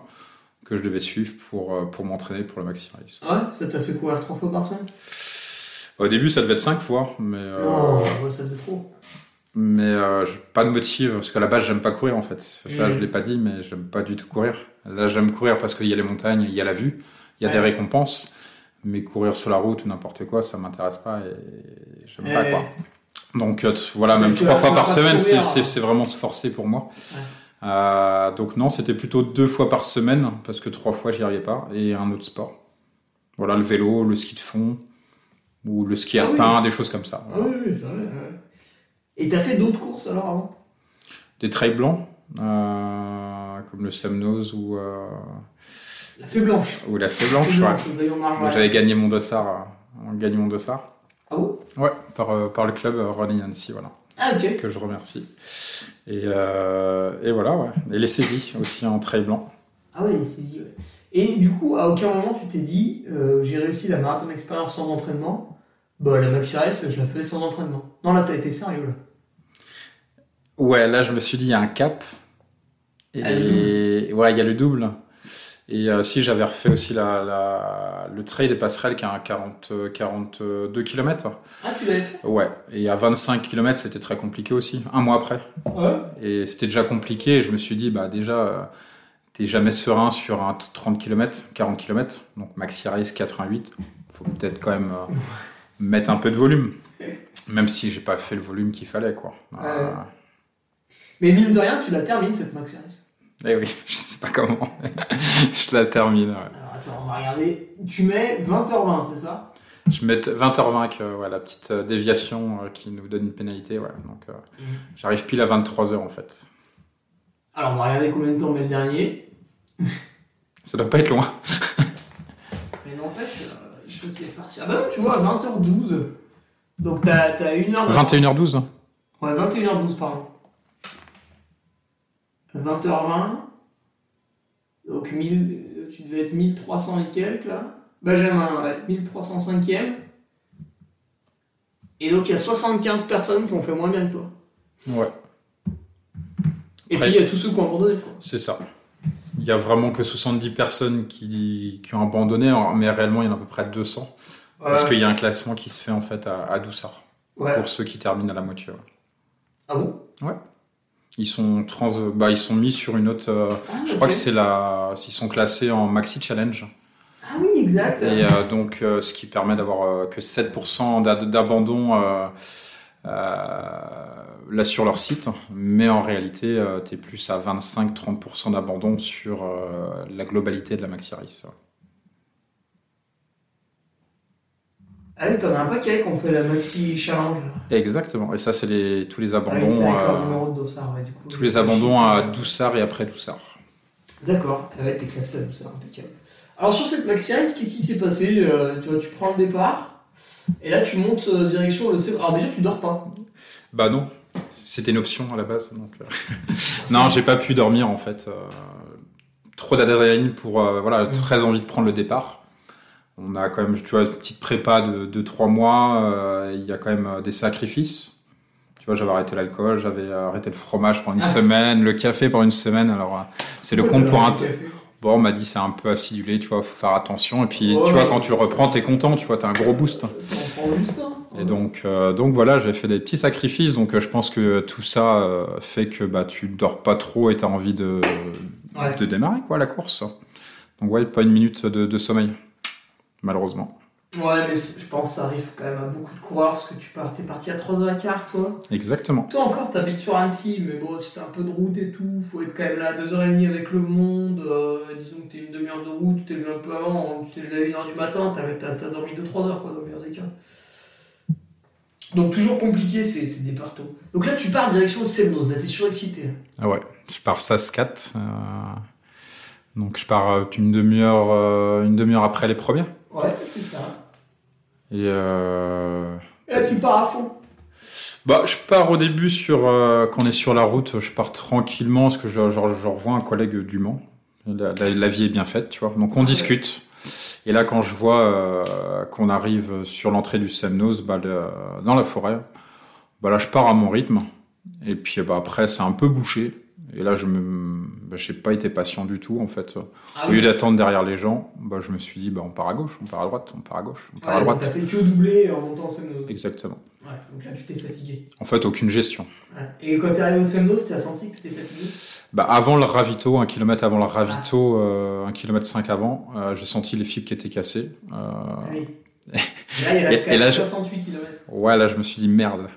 que je devais suivre pour, euh, pour m'entraîner pour le Maxi Race. Ouais, ça t'a fait courir trois fois par semaine? Au début, ça devait être cinq fois, mais euh, Non, ouais, ça faisait trop. Mais euh, pas de motif, parce qu'à la base, j'aime pas courir en fait. Ça, Mhm. je l'ai pas dit, mais j'aime pas du tout courir. Là, j'aime courir parce qu'il y a les montagnes, il y a la vue, il y a Ouais. des récompenses. Mais courir sur la route ou n'importe quoi, ça m'intéresse pas et j'aime pas quoi. Donc euh, voilà, même trois fois par semaine, c'est- vraiment se forcer pour moi. Ouais. Euh, donc non, c'était plutôt deux fois par semaine, parce que trois fois, j'y arrivais pas, et un autre sport. Voilà, le vélo, le ski de fond, ou le ski Ah oui. alpin, des choses comme ça. Ah oui, oui, ouais. Et t'as fait d'autres courses alors avant? Des trails blancs, euh, comme le Semnose ou, euh, La fée blanche. ou la Fée La Blanche. fée en ouais. J'avais gagné mon dossard, euh, gagné mon dossard. Ah bon? Ouais, par, par le club Running Nancy, voilà, Ah ok. que je remercie. Et, euh, et voilà, ouais. Et les saisies aussi en trail blanc. Ah ouais, il est saisi, ouais. Et du coup, à aucun moment tu t'es dit, j'ai réussi la marathon expérience sans entraînement, bah la Maxi Race, je la faisais sans entraînement. Non, là t'as été sérieux là. Ouais, là, je me suis dit, il y a un cap. Et Ah, ouais, il y a le double. Et euh, si j'avais refait aussi la, la- le trail des passerelles qui a un 40, euh, 42 km. Ah, tu l'avais fait? Ouais, et à 25 km, c'était très compliqué aussi, un mois après. Ouais. Et c'était déjà compliqué. Et je me suis dit, bah déjà, euh, t'es jamais serein sur un t- 30 km, 40 km. Donc Maxi Race 88. Faut peut-être quand même euh, mettre un peu de volume. Même si j'ai pas fait le volume qu'il fallait, quoi. Euh, Mais mine de rien, tu la termines cette Race. eh oui, (laughs) je sais pas comment. (laughs) je la termine. ouais. Alors attends, on va regarder. Tu mets 20h20, c'est ça? Je mets 20h20, euh, ouais, la petite euh, déviation euh, qui nous donne une pénalité. Ouais. Donc, euh, Mhm. j'arrive pile à 23h en fait. Alors, on va regarder combien de temps on met le dernier. Ça doit pas être loin. (laughs) Mais n'empêche, Ah bah non, tu vois, 20h12. Donc, t'as t'as une heure d'avance. 21h12. Ouais, 21h12, pardon. 20h20. Donc, 1000, tu devais être 1300 et quelques, là. Benjamin, ouais, 1305ème. Et donc, il y a 75 personnes qui ont fait moins bien que toi. Ouais, Et Après- puis, il y a tous ceux qui ont abandonné, quoi. c'est ça. Il y a vraiment que 70 personnes qui, qui ont abandonné, mais réellement il y en a à peu près 200. Parce qu'il y a un classement qui se fait en fait à, à Doussard. Ouais. Pour ceux qui terminent à la moitié. ouais. Ah bon? Ils sont trans, bah, ils sont mis sur une autre. euh, Ah, je crois que c'est la. Ils sont classés en maxi challenge. Ah oui, exact. Et euh, donc, euh, ce qui permet d'avoir que 7% d'ad- d'abandon là sur leur site. Mais en réalité, tu es plus à 25-30% d'abandon sur euh, la globalité de la maxi race. Ah oui, t'en as un paquet qu'on fait la Maxi Challenge. Exactement. Et ça, c'est les, tous les Ah oui, abandons. avec leur euh, numéro de dossard, ouais, du coup. tous les abandons à Doussard et après Doussard. D'accord, ah t'es classé à dossard, impeccable. Alors sur cette Maxi Race, qu'est-ce qui s'est passé Euh, Tu vois, tu prends le départ, et là tu montes euh, direction le... Alors déjà, tu dors pas. Bah non, c'était une option à la base. Donc, euh, (laughs) non, j'ai pas pu dormir en fait. euh, trop d'adrénaline pour voilà, Mm. très envie de prendre le départ. On a quand même, tu vois, une petite prépa de 2-3 mois. Il y a quand même des sacrifices. Tu vois, j'avais arrêté l'alcool, j'avais arrêté le fromage pendant une Ah. semaine, le café pendant une semaine. Alors, c'est le compte pour un. café? Bon, on m'a dit c'est un peu acidulé, tu vois, faut faire attention. Et puis, tu vois, quand tu le reprends, t'es content, tu vois, t'as un gros boost. Un. Et donc, euh, donc voilà, j'ai fait des petits sacrifices. Donc, euh, je pense que tout ça euh, fait que bah, tu dors pas trop et tu as envie de, Ouais. de démarrer quoi, la course. Donc, ouais, pas une minute de, de sommeil, malheureusement. Ouais, mais je pense que ça arrive quand même à beaucoup de coureurs, parce que tu pars, t'es parti à 3h15, toi. Exactement. Toi encore, t'habites sur Annecy, mais bon, si t'as un peu de route et tout, faut être quand même là à 2h30 avec le monde. euh, disons que t'es une demi-heure de route, tu t'es levé un peu avant, tu t'es levé à 1h du matin, t'as, t'as dormi 2-3 heures, quoi, dans le meilleur des cas. Donc toujours compliqué ces, ces départs tôt. Donc là, tu pars direction de Semnos, là, t'es surexcité. Ah ouais, je pars Sascat. euh, donc, je pars euh, une demi-heure euh, une demi-heure après les premiers. Ouais, c'est ça. Et euh, Et là, tu pars à fond. bah, je pars au début sur euh, quand on est sur la route, je pars tranquillement parce que je, je, je revois un collègue du Mans. La, la- la vie est bien faite, tu vois. Donc on Ouais. discute. Et là, quand je vois euh, qu'on arrive sur l'entrée du Semnos, bah, le- dans la forêt, bah là, je pars à mon rythme. Et puis bah, après, c'est un peu bouché. Et là, je me, bah, j'ai pas été patient du tout en fait. Ah Au lieu d'attendre derrière les gens, bah, je me suis dit, bah, on part à gauche, on part à droite, on part à gauche, on part à Ouais, droite. t'as fait que doublé en montant au Semnos. Exactement. Ouais, donc là, tu t'es fatigué. En fait, aucune gestion. Ouais. Et quand t'es arrivé au Semnos, t'as senti que t'étais fatigué? Bah, avant le ravito, un kilomètre avant le ravito, euh, un kilomètre cinq avant, euh, j'ai senti les fibres qui étaient cassées. Euh, Ah oui. Et (laughs) là, il reste Et- et là, je- 68 km. ouais, là, je me suis dit merde.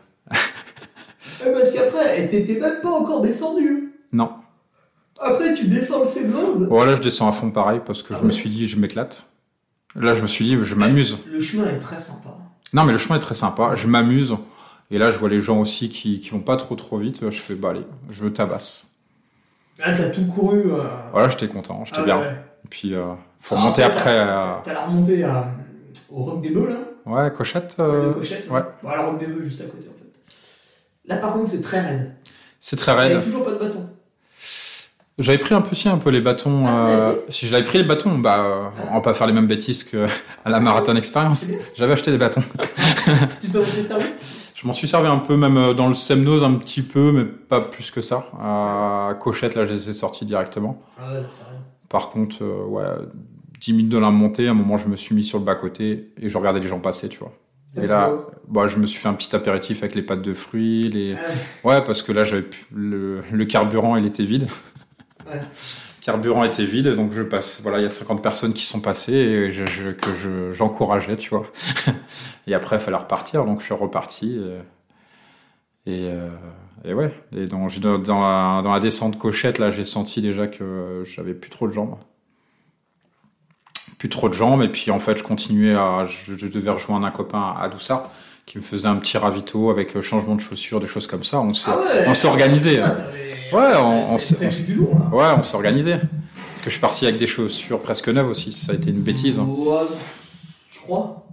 Parce qu'après, t'étais même pas encore descendu. Non. Après, tu descends le Semnos. Voilà, je descends à fond pareil parce que Ah je ouais. me suis dit, je m'éclate. Là, je me suis dit, je m'amuse. Le chemin est très sympa. Non, mais le chemin est très sympa, je m'amuse. Et là, je vois les gens aussi qui, qui vont pas trop trop vite. Je fais, bah allez, je tabasse. Là, t'as tout couru. euh, Voilà, j'étais content, j'étais ah bien. ouais. Et puis, euh, faut remonter après. T'as euh, t'as la remontée au Roc des Bœufs, là. Ouais, Cochette. Col euh, de Cochette. ouais. Bon, la Roc des Bœufs, juste à côté, en fait. Là, par contre, c'est très raide. C'est très Il raide. toujours pas de bâton. J'avais pris un peu si un peu les bâtons. Ah, euh, si je l'avais pris les bâtons, bah euh, on va pas faire les mêmes bêtises que (laughs) à la marathon expérience. J'avais acheté des bâtons. (laughs) Tu t'en étais servi? Je m'en suis servi un peu même euh, dans le Semnose un petit peu, mais pas plus que ça. À Cochette là, je les ai sortis directement. Ah ouais, là, c'est rien. Par contre, euh, ouais, 10 minutes de la montée, à un moment je me suis mis sur le bas côté et je regardais les gens passer, tu vois. Et là, bah, je me suis fait un petit apéritif avec les pâtes de fruits, les Ah ouais. ouais parce que là j'avais le, le carburant il était vide. Ouais. carburant était vide, donc je passe. Voilà, il y a 50 personnes qui sont passées et je, je- que je- j'encourageais, tu vois. (laughs) et après, il fallait repartir, donc je suis reparti. Et, et, euh, et ouais, et dans, dans la, dans la descente cochette, là, j'ai senti déjà que j'avais plus trop de jambes. plus trop de jambes. Et puis en fait, je continuais à. Je, je devais rejoindre un copain à Doussard qui me faisait un petit ravito avec euh, changement de chaussures, des choses comme ça. On s'est Ah ouais on s'est organisé. Ouais, on- on s'est- s'est organisé. Parce que je suis parti avec des chaussures presque neuves aussi. Ça a été une bêtise. Ouais, je crois.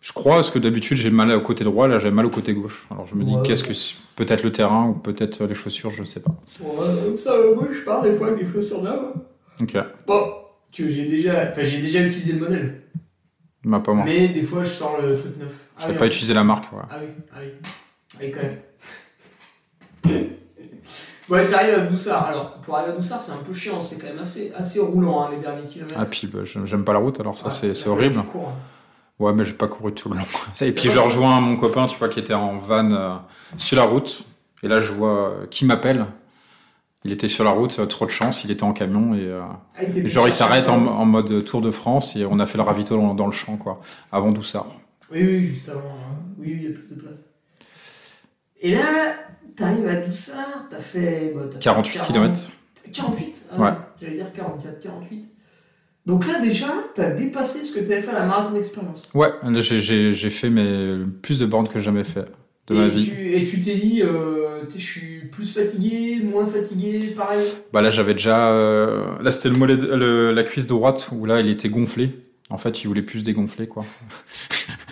Je crois, parce que d'habitude j'ai mal au côté droit, là j'ai mal au côté gauche. Alors je me dis, Ouais. qu'est-ce que Peut-être le terrain ou peut-être les chaussures, je sais pas. Ouais, ça, euh, moi je pars des fois avec des chaussures neuves. Ok, Bon, tu j'ai déjà, enfin, j'ai déjà utilisé le modèle. bah pas moi. Mais des fois je sors le truc neuf. Je Ah n'ai oui, pas ouais. utilisé la marque. Ouais. Ah oui, ah oui. Ah oui, quand même. (laughs) ouais, t'arrives à Doussard. Alors, pour arriver à Doussard, c'est un peu chiant. C'est quand même assez, assez roulant, hein, les derniers kilomètres. Ah puis bah, j'aime pas la route, alors ça Ouais, c'est horrible. cours, hein. Ouais, mais j'ai pas couru tout le long. (laughs) Et puis je rejoins mon copain, tu vois, qui était en van euh, sur la route. Et là je vois euh, qui m'appelle. Il était sur la route, euh, trop de chance, il était en camion et euh, Ah, il et genre il s'arrête en, mode Tour de France et on a fait le ravito dans, dans le champ quoi, avant Doussard. Oui, oui, juste avant. hein. Oui, oui, il y a plus de place. Et là, t'arrives à Doussard, t'as fait. bah, fait 48 40 km. 48 ah Ouais. J'allais dire 44, 48. Donc là, déjà, t'as dépassé ce que t'avais fait à la marathon d'expérience. Ouais, là, j'ai- fait mes, plus de bornes que jamais fait de et, ma vie. Tu, et tu t'es dit, euh, je suis plus fatigué, moins fatigué, pareil? Bah là j'avais déjà euh, là c'était le mollet de- le- la cuisse droite où là il était gonflé. En fait, il voulait plus se dégonfler quoi. (laughs)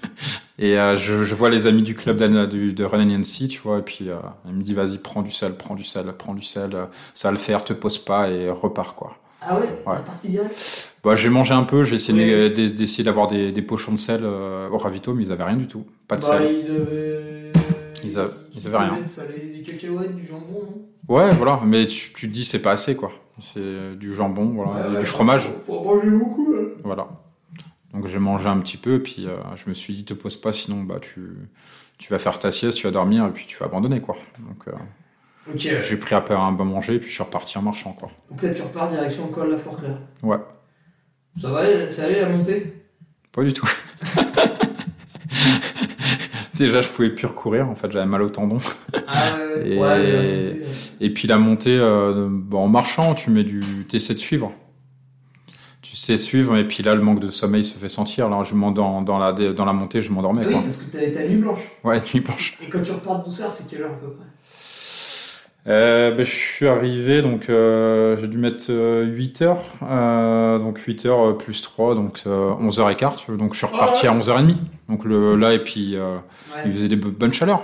et euh, je, je vois les amis du club du, de Run tu vois, et puis euh, il me dit vas-y prends du sel, prends du sel, prends du sel, euh, ça va le faire, te pose pas et repars quoi. Ah ouais, t'es Ouais. reparti direct? Bah j'ai mangé un peu, j'ai essayé d'e- d'essayer d'avoir des, des pochons de sel euh, au ravito, mais ils avaient rien du tout, pas de Bah, sel. ils avaient. Ils a- ils avaient rien. Les cacahuètes, du jambon, non? Ouais voilà, mais tu, tu te dis c'est pas assez quoi. C'est du jambon, voilà, et Ouais, du fromage. Faut, faut en manger beaucoup, là. Voilà. Donc j'ai mangé un petit peu, puis euh, je me suis dit, te pose pas, sinon bah, tu, tu vas faire ta sieste, tu vas dormir, et puis tu vas abandonner. quoi. Donc euh, ouais. j'ai pris un peu un bon manger, puis je suis reparti en marchant. quoi. Donc là, tu repars direction col La Forclaz. Ouais, Ça va, ça allait la montée? Pas du tout. (laughs) Déjà, je pouvais plus recourir, en fait, j'avais mal au tendon. Ah ouais, Et- ouais, montée. euh, Et puis la montée, euh, bon, en marchant, tu mets du. Essaies de suivre. Tu sais suivre, et puis là, le manque de sommeil se fait sentir. Alors, je m'en- dans, dans, la, dans la montée, je m'endormais. Oui, quoi. parce que t'avais ta nuit blanche. Ouais, nuit blanche. Et quand tu repars de Douceur, c'est quelle heure à peu près? Euh, ben, je suis arrivé, donc euh, j'ai dû mettre 8 heures. euh, donc 8 heures euh, plus 3, donc 11h15. Donc je suis reparti Ah à 11h30. Donc le, là, et puis euh, il faisait des bo- bonnes chaleurs.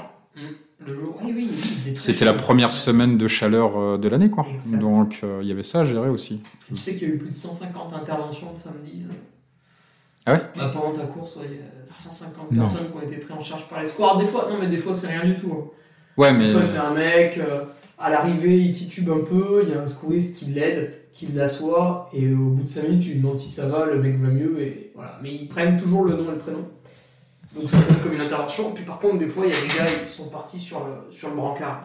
Oui, oui, C'était la première semaine de chaleur euh, de l'année, quoi. Exact. Donc euh, il y avait ça à gérer aussi. Tu sais qu'il y a eu plus de 150 interventions le samedi. euh. Ah ouais Bah, pendant ta course, ouais, il y a 150 Non. personnes qui ont été prises en charge par les squares. Des fois, non, mais des fois, c'est rien du tout. hein. Ouais, Des mais. fois, c'est un mec, euh, à l'arrivée, il titube un peu, il y a un secouriste qui l'aide, qui l'assoit, et au bout de 5 minutes, tu lui demandes si ça va, le mec va mieux, et voilà. Mais ils prennent toujours le nom et le prénom. Donc ça compte comme une intervention. Puis par contre, des fois, il y a des gars qui sont partis sur le, sur le brancard.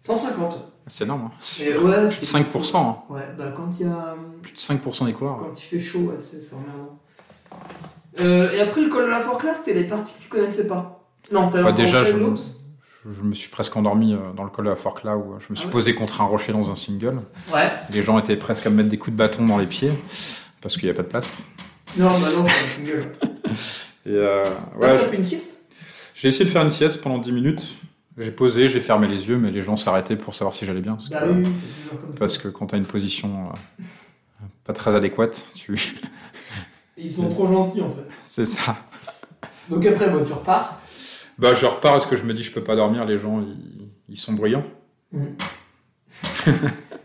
150. C'est énorme. hein. Et ouais, Plus de 5%. hein. Ouais, bah quand il y a. Plus de 5% des coureurs. Quand il fait chaud, ouais, c'est emmerdant. Euh, et après le col de la Forclaz, c'était les parties que tu connaissais pas. Non, t'as Bah, déjà, je, je, je me suis presque endormi euh, dans le col de la Forclaz où euh, je me suis Ah ouais posé contre un rocher dans un single. Ouais. Les gens étaient presque à me mettre des coups de bâton dans les pieds parce qu'il n'y a pas de place. Non, bah non, c'est un single. (laughs) Et euh, Ouais, ouais, t'as fait une sieste j'ai essayé de faire une sieste pendant 10 minutes. J'ai posé, j'ai fermé les yeux, mais les gens s'arrêtaient pour savoir si j'allais bien. Parce, Bah que, oui, oui, c'est toujours comme ça. parce que quand tu as une position euh, pas très adéquate, tu... (laughs) Et Ils sont trop gentils en fait. c'est ça. Donc après, bon, tu repars. Bah, je repars parce que je me dis je peux pas dormir, les gens ils, ils sont bruyants.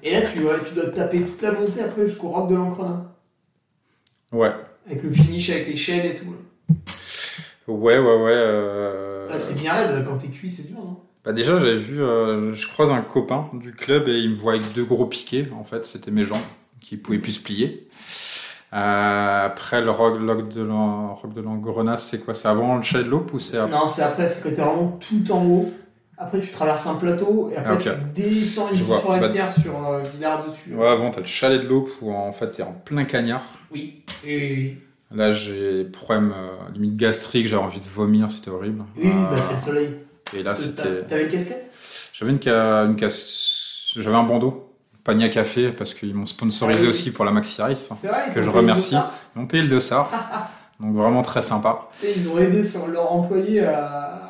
Et là, tu, ouais, tu dois te taper toute la montée après jusqu'au roc de l'Ancrona. Ouais. Avec le finish, avec les chaînes et tout. Ouais, ouais, ouais. euh, c'est bien raide, quand t'es cuit, c'est dur, non Bah déjà, j'avais vu, euh, je croise un copain du club et il me voit avec deux gros piquets. En fait, c'était mes jambes qui pouvaient plus se plier. Euh, après, le roc, roc de l'Angrenas, c'est quoi C'est avant le chalet de l'Aube ou c'est après Non, c'est après, c'est quand t'es vraiment tout en haut. Après, tu traverses un plateau et après, Ah, tu descends une piste forestière sur euh, Villard dessus. Ouais, avant, t'as le chalet de l'Aube où en fait, t'es en plein cagnard. Oui. Et... Là, j'ai problème euh, limite gastrique, j'avais envie de vomir, c'était horrible. Oui, Euh, bah, c'est le soleil. et là, Euh, c'était. T'avais une casquette? J'avais une, ca... une casse. J'avais un bandeau Pania Café, parce qu'ils m'ont sponsorisé Ah oui. aussi pour la Maxi Race. C'est vrai Que je remercie. Ils m'ont payé le dossard. (laughs) Donc vraiment très sympa. Sais, Ils ont aidé sur leur employé à,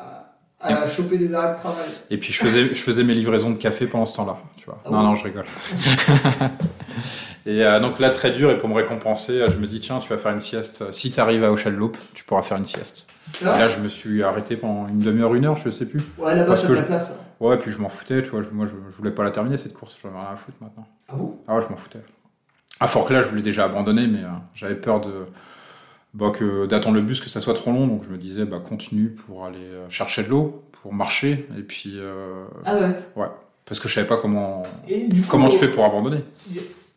à choper des arrêts de travail. Et puis je faisais, je faisais mes livraisons de café pendant ce temps-là. Tu vois. Ah non, bon non, je rigole. (laughs) et euh, donc là, très dur. Et pour me récompenser, je me dis, tiens, tu vas faire une sieste. Si tu arrives à Auchan-Loop, tu pourras faire une sieste. Et là, je me suis arrêté pendant une demi-heure, une heure, je sais plus. Ouais, là-bas, que de la je- place. hein. Ouais, puis je m'en foutais, tu vois. je- moi, je, je voulais pas la terminer cette course. J'en avais rien à foutre maintenant. Ah bon? Ah ouais, je m'en foutais. À Forclaz, je voulais déjà abandonner, mais euh, j'avais peur de bah, que d'attendre le bus, que ça soit trop long. Donc je me disais, bah, continue pour aller euh, chercher de l'eau, pour marcher. Et puis, euh, Ah ouais. parce que je savais pas comment, Et du coup, comment tu fais pour abandonner.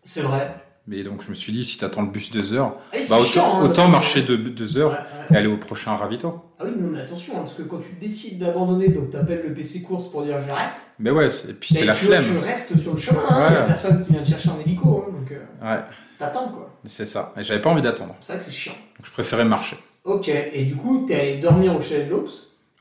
C'est vrai. Mais donc je me suis dit, si t'attends le bus deux heures, Ah, bah, autant, chiant, hein, autant marcher deux, deux heures Ouais, ouais. et aller au prochain ravito. Ah oui, non, mais attention, hein, parce que quand tu décides d'abandonner, donc t'appelles le PC course pour dire j'arrête, Mais ouais, et puis c'est la tu, flemme. tu restes sur le chemin, hein, Ouais. y a personne qui vient te chercher en hélico, hein, donc euh, Ouais, t'attends quoi. c'est ça. Et j'avais pas envie d'attendre. C'est vrai que c'est chiant. Donc je préférais marcher. Ok, et du coup, t'es allé dormir au Chalet de Lopes,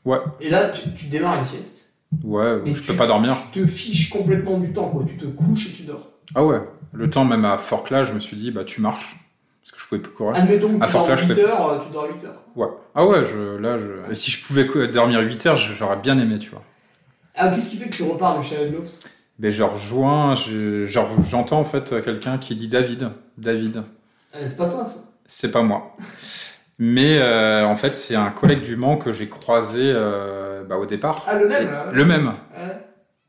Ouais, et là, tu, tu démarres une sieste. ouais, Mais je tu- peux pas dormir. Tu te fiches complètement du temps, quoi. Tu te couches et tu dors. Ah ouais, le temps même à Forclaz, je me suis dit, bah tu marches. Parce que je pouvais plus courir. Admettons que À tu dors Forclaz, je 8 fais- heures, euh, tu dors 8 heures. Ouais. Ah ouais, je, là, je... et si je pouvais dormir 8 heures, j'aurais bien aimé, tu vois. Ah, qu'est-ce qui fait que tu repars du Chalet de Lopes Mais je rejoins, je- j'entends en fait quelqu'un qui dit David. David. ah, C'est pas toi, ça. C'est pas moi. Mais euh, en fait, c'est un collègue du Mans que j'ai croisé euh, bah, au départ. Ah, le même, Et- Le même.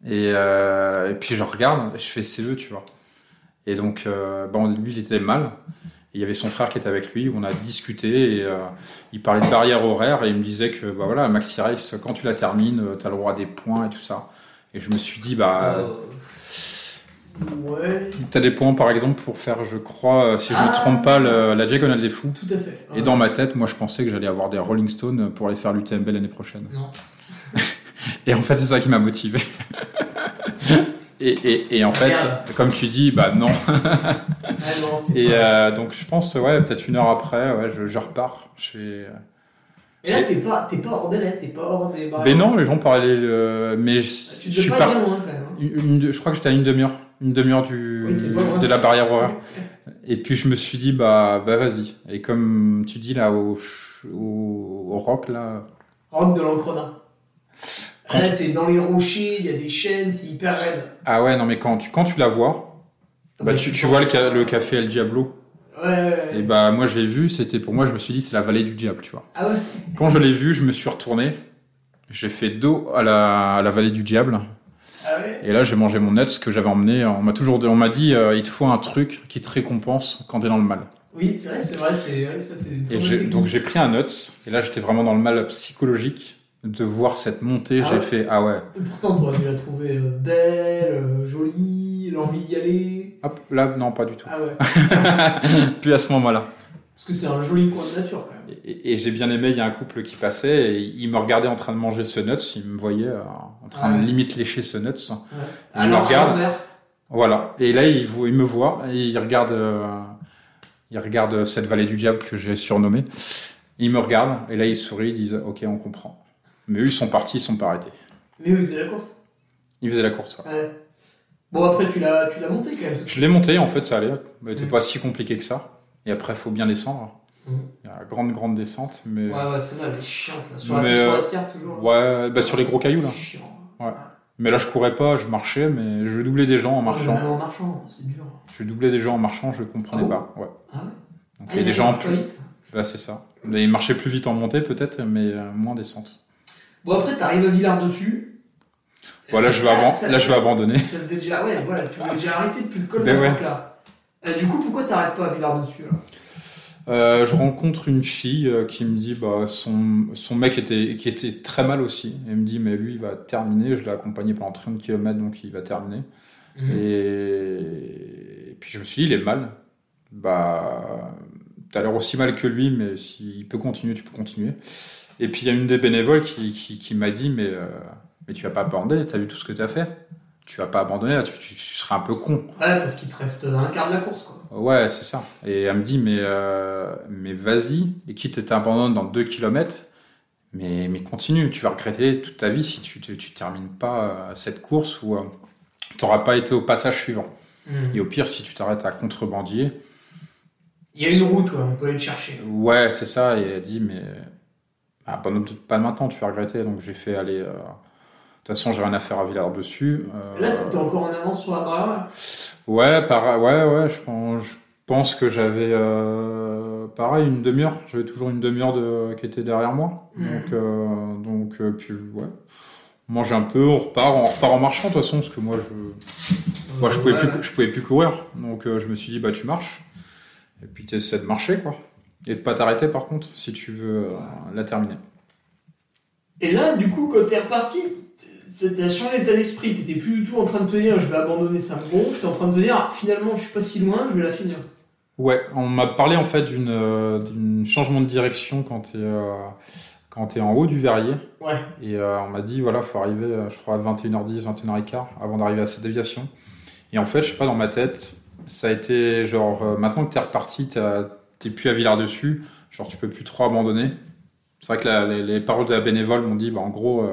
Et, euh, et puis je regarde, je fais CE, tu vois. Et donc, bon, lui, il était mal. Et il y avait son frère qui était avec lui, on a discuté et il parlait de barrière horaire et il me disait que bah voilà, Maxi Race, quand tu la termines, tu as le droit à des points et tout ça. Et je me suis dit, bah, Euh, Ouais, tu as des points par exemple pour faire, je crois, euh, si je ne Ah. me trompe pas, le- la Diagonale des Fous. tout à fait. Et dans ma tête, moi je pensais que j'allais avoir des Rolling Stones pour aller faire l'UTMB l'année prochaine. Non. (laughs) Et en fait, c'est ça qui m'a motivé. (laughs) et, et, et en fait, Regarde. comme tu dis, bah non. Ah non, c'est Et euh, donc je pense, ouais, peut-être une heure après, ouais, je, je repars. Je fais... euh, Et là, t'es pas, t'es pas hors délai, t'es pas hors des barrières. Mais non, les gens parlaient. euh, mais je, Tu je suis pas parti. bien loin, quand même. hein. Une- une- je crois que j'étais à une demi-heure. Une demi-heure du, Oui, de la barrière horaire. Et puis je me suis dit, bah, bah vas-y. Et comme tu dis là, au, au, au rock, là. Rock de l'Ancredin. Là, t'es dans les rochers, il y a des chaînes, c'est hyper raide. Ah ouais, non, mais quand tu, quand tu la vois, bah, tu, tu vois le, ca- le café El Diablo. Ouais, ouais, ouais. Et bah, moi, je l'ai vu, c'était pour moi, je me suis dit, c'est la vallée du diable, tu vois. Ah ouais Quand je l'ai vu, je me suis retourné. J'ai fait dos à la, à la vallée du diable. Ah ouais Et là, j'ai mangé mon nuts que j'avais emmené. On m'a toujours dit, on m'a dit, euh, il te faut un truc qui te récompense quand t'es dans le mal. Oui, c'est vrai, c'est vrai, c'est, ouais, ça c'est donc j'ai pris un nuts. Et là, j'étais vraiment dans le mal psychologique de voir cette montée. Ah j'ai ouais fait, ah ouais. Et Pourtant, t'aurais dû la trouver euh, belle, euh, jolie, l'envie d'y aller. Hop, là, non, pas du tout. Ah ouais. (laughs) Puis à ce moment-là. Parce que c'est un joli coin de nature quand même. Et, j'ai bien aimé, il y a un couple qui passait et il me regardait en train de manger ce nuts. Il me voyait euh, en train Ouais. de limite lécher ce nuts. Ouais. Il me Alors, regarde. Voilà. Et là, il, il me voit et il regarde, euh, il regarde cette vallée du diable que j'ai surnommée. Il me regarde et là, il sourit, ils disent Ok, on comprend. Mais eux, ils sont partis, ils sont pas arrêtés. Mais oui, c'est la course. Ils faisaient la course. ouais. Ouais. Bon, après, tu l'as, monté quand même. Je l'ai monté, en fait, ça allait. Mais c'était Mm. pas si compliqué que ça. Et après, il faut bien descendre. Mm. Il y a une grande, grande descente. Mais Ouais, ouais, celle-là, elle est chiante. Là. Sur la Mais, euh, forestière, toujours. ouais, bah, sur les gros cailloux, là. Chiant. Mais là, je courais pas, je marchais, mais je doublais des gens en Ouais, marchant. Même en marchant, c'est dur. Je doublais des gens en marchant, je comprenais Ah bon pas. Ouais. Ah ouais Donc, Ah, il y a des gens en plus. vite. Bah, c'est ça. Mais ils marchaient plus vite en montée, peut-être, mais euh, moins descente. Bon, après, t'arrives à Villard-dessus. Voilà, je vais, Ah, ça- là, je vais abandonner. Ça faisait déjà. Ouais, voilà, tu voulais déjà arrêter depuis le col Ben de ouais. là. Euh, du coup, pourquoi t'arrêtes pas à Villard-dessus là Euh, je rencontre une fille euh, qui me dit bah son, son mec était qui était très mal aussi. Elle me dit mais lui il va terminer. Je l'ai accompagné pendant 30 km donc il va terminer. Mhm. Et... puis je me suis dit il est mal. Bah t'as l'air aussi mal que lui mais s'il peut continuer tu peux continuer. Et puis il y a une des bénévoles qui, qui, qui m'a dit mais euh, mais tu vas pas abandonner. T'as vu tout ce que t'as fait? Tu vas pas abandonner là. Tu, tu, tu seras un peu con. Ouais, parce qu'il te reste un quart de la course quoi. Ouais, c'est ça. Et elle me dit, mais, euh, mais vas-y, et quitte à t'abandonner dans 2 km, mais, mais continue, tu vas regretter toute ta vie si tu ne tu termines pas euh, cette course ou tu n'auras pas été au passage suivant. Mhm. Et au pire, si tu t'arrêtes à contrebandier, Il y a une route, ouais, on peut aller te chercher. ouais, c'est ça. Et elle dit, mais ah, pas, pas maintenant, tu vas regretter. Donc j'ai fait aller. euh, De toute façon, j'ai rien à faire à Villars dessus. Euh, Là, t'es encore en avance sur la barrière. là Ouais, par... ouais, ouais, je pense, je pense que j'avais euh, pareil une demi-heure. J'avais toujours une demi-heure de... qui était derrière moi. Mhm. Donc, euh, donc euh, puis ouais. On mange un peu, on repart, on repart en marchant de toute façon, parce que moi je, moi, je pouvais Ouais, plus, je pouvais plus courir. Donc je me suis dit bah tu marches. Et puis tu essaies de marcher quoi. Et de pas t'arrêter par contre si tu veux la terminer. Et là, du coup, quand t'es reparti, t'as changé d'état d'esprit. T'étais plus du tout en train de te dire je vais abandonner, ça me gonfle. T'es en train de te dire ah, finalement, je suis pas si loin, je vais la finir. Ouais, on m'a parlé en fait d'une euh, changement de direction quand t'es euh, quand t'es en haut du verrier. Ouais. Et euh, on m'a dit, voilà, faut arriver, euh, je crois, à 21h10, 21h15 avant d'arriver à cette déviation. Et en fait, je sais pas, dans ma tête, ça a été genre, maintenant que t'es reparti, t'es plus à Villars-dessus, genre, tu peux plus trop abandonner. C'est vrai que la- les, les paroles de la bénévole m'ont dit, bah, en gros,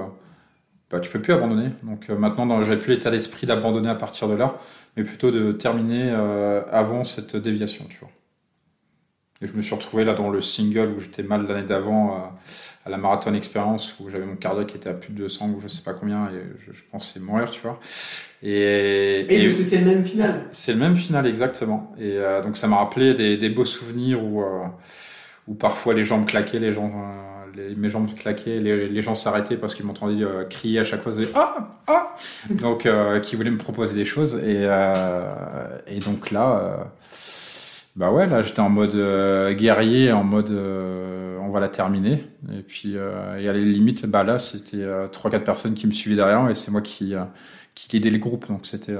bah, tu peux plus abandonner. Donc euh, maintenant, j'avais plus l'état d'esprit d'abandonner à partir de là, mais plutôt de terminer euh, avant cette déviation, tu vois. Et je me suis retrouvé là dans le single où j'étais mal l'année d'avant euh, à la marathon expérience où j'avais mon cardiaque qui était à plus de 200 ou je sais pas combien et je, je pensais mourir, tu vois. Et, Et, c'est le même final. c'est le même final exactement. Et donc ça m'a rappelé des, des beaux souvenirs où, où parfois les jambes claquaient, les gens, les- mes jambes claquaient, les, les gens s'arrêtaient parce qu'ils m'entendaient euh, crier à chaque fois, ah ah, donc euh, qui voulaient me proposer des choses. Et, euh, et donc là, bah ouais, là j'étais en mode guerrier, en mode on va la terminer. Et puis et à la limite, bah là c'était trois quatre personnes qui me suivaient derrière et c'est moi qui qui lidais le groupe, donc c'était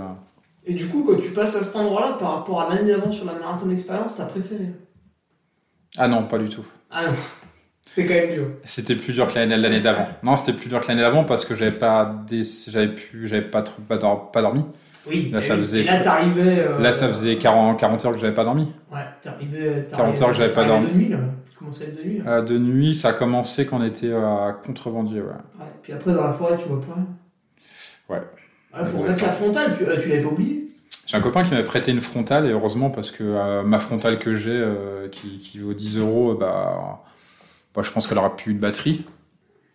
Et du coup, quand tu passes à cet endroit-là, par rapport à l'année d'avant sur la marathon expérience, t'as préféré? Ah non pas du tout. Ah non, c'était quand même dur. C'était plus dur que l'année l'année d'avant. Non, c'était plus dur que l'année d'avant parce que j'avais pas des, j'avais pu, j'avais pas trop, pas, dor- pas dormi. Oui, Là, ça faisait- là, t'arrivais. euh, Là, ça faisait 40, 40 heures que j'avais pas dormi. Ouais, t'arrivais. 40 heures que j'avais pas dormi. de nuit, là. Tu commençais à être de nuit, là. Euh, de nuit, ça a commencé quand on était à Contrebandier, ouais. Ouais. Puis après, dans la forêt, tu vois plus rien. Ouais. Ah, faut remettre la frontale, tu, euh, tu l'avais pas oublié J'ai un copain qui m'avait prêté une frontale et heureusement parce que euh, ma frontale que j'ai, euh, qui, qui vaut 10 euros, bah, bah, je pense qu'elle aura plus de batterie.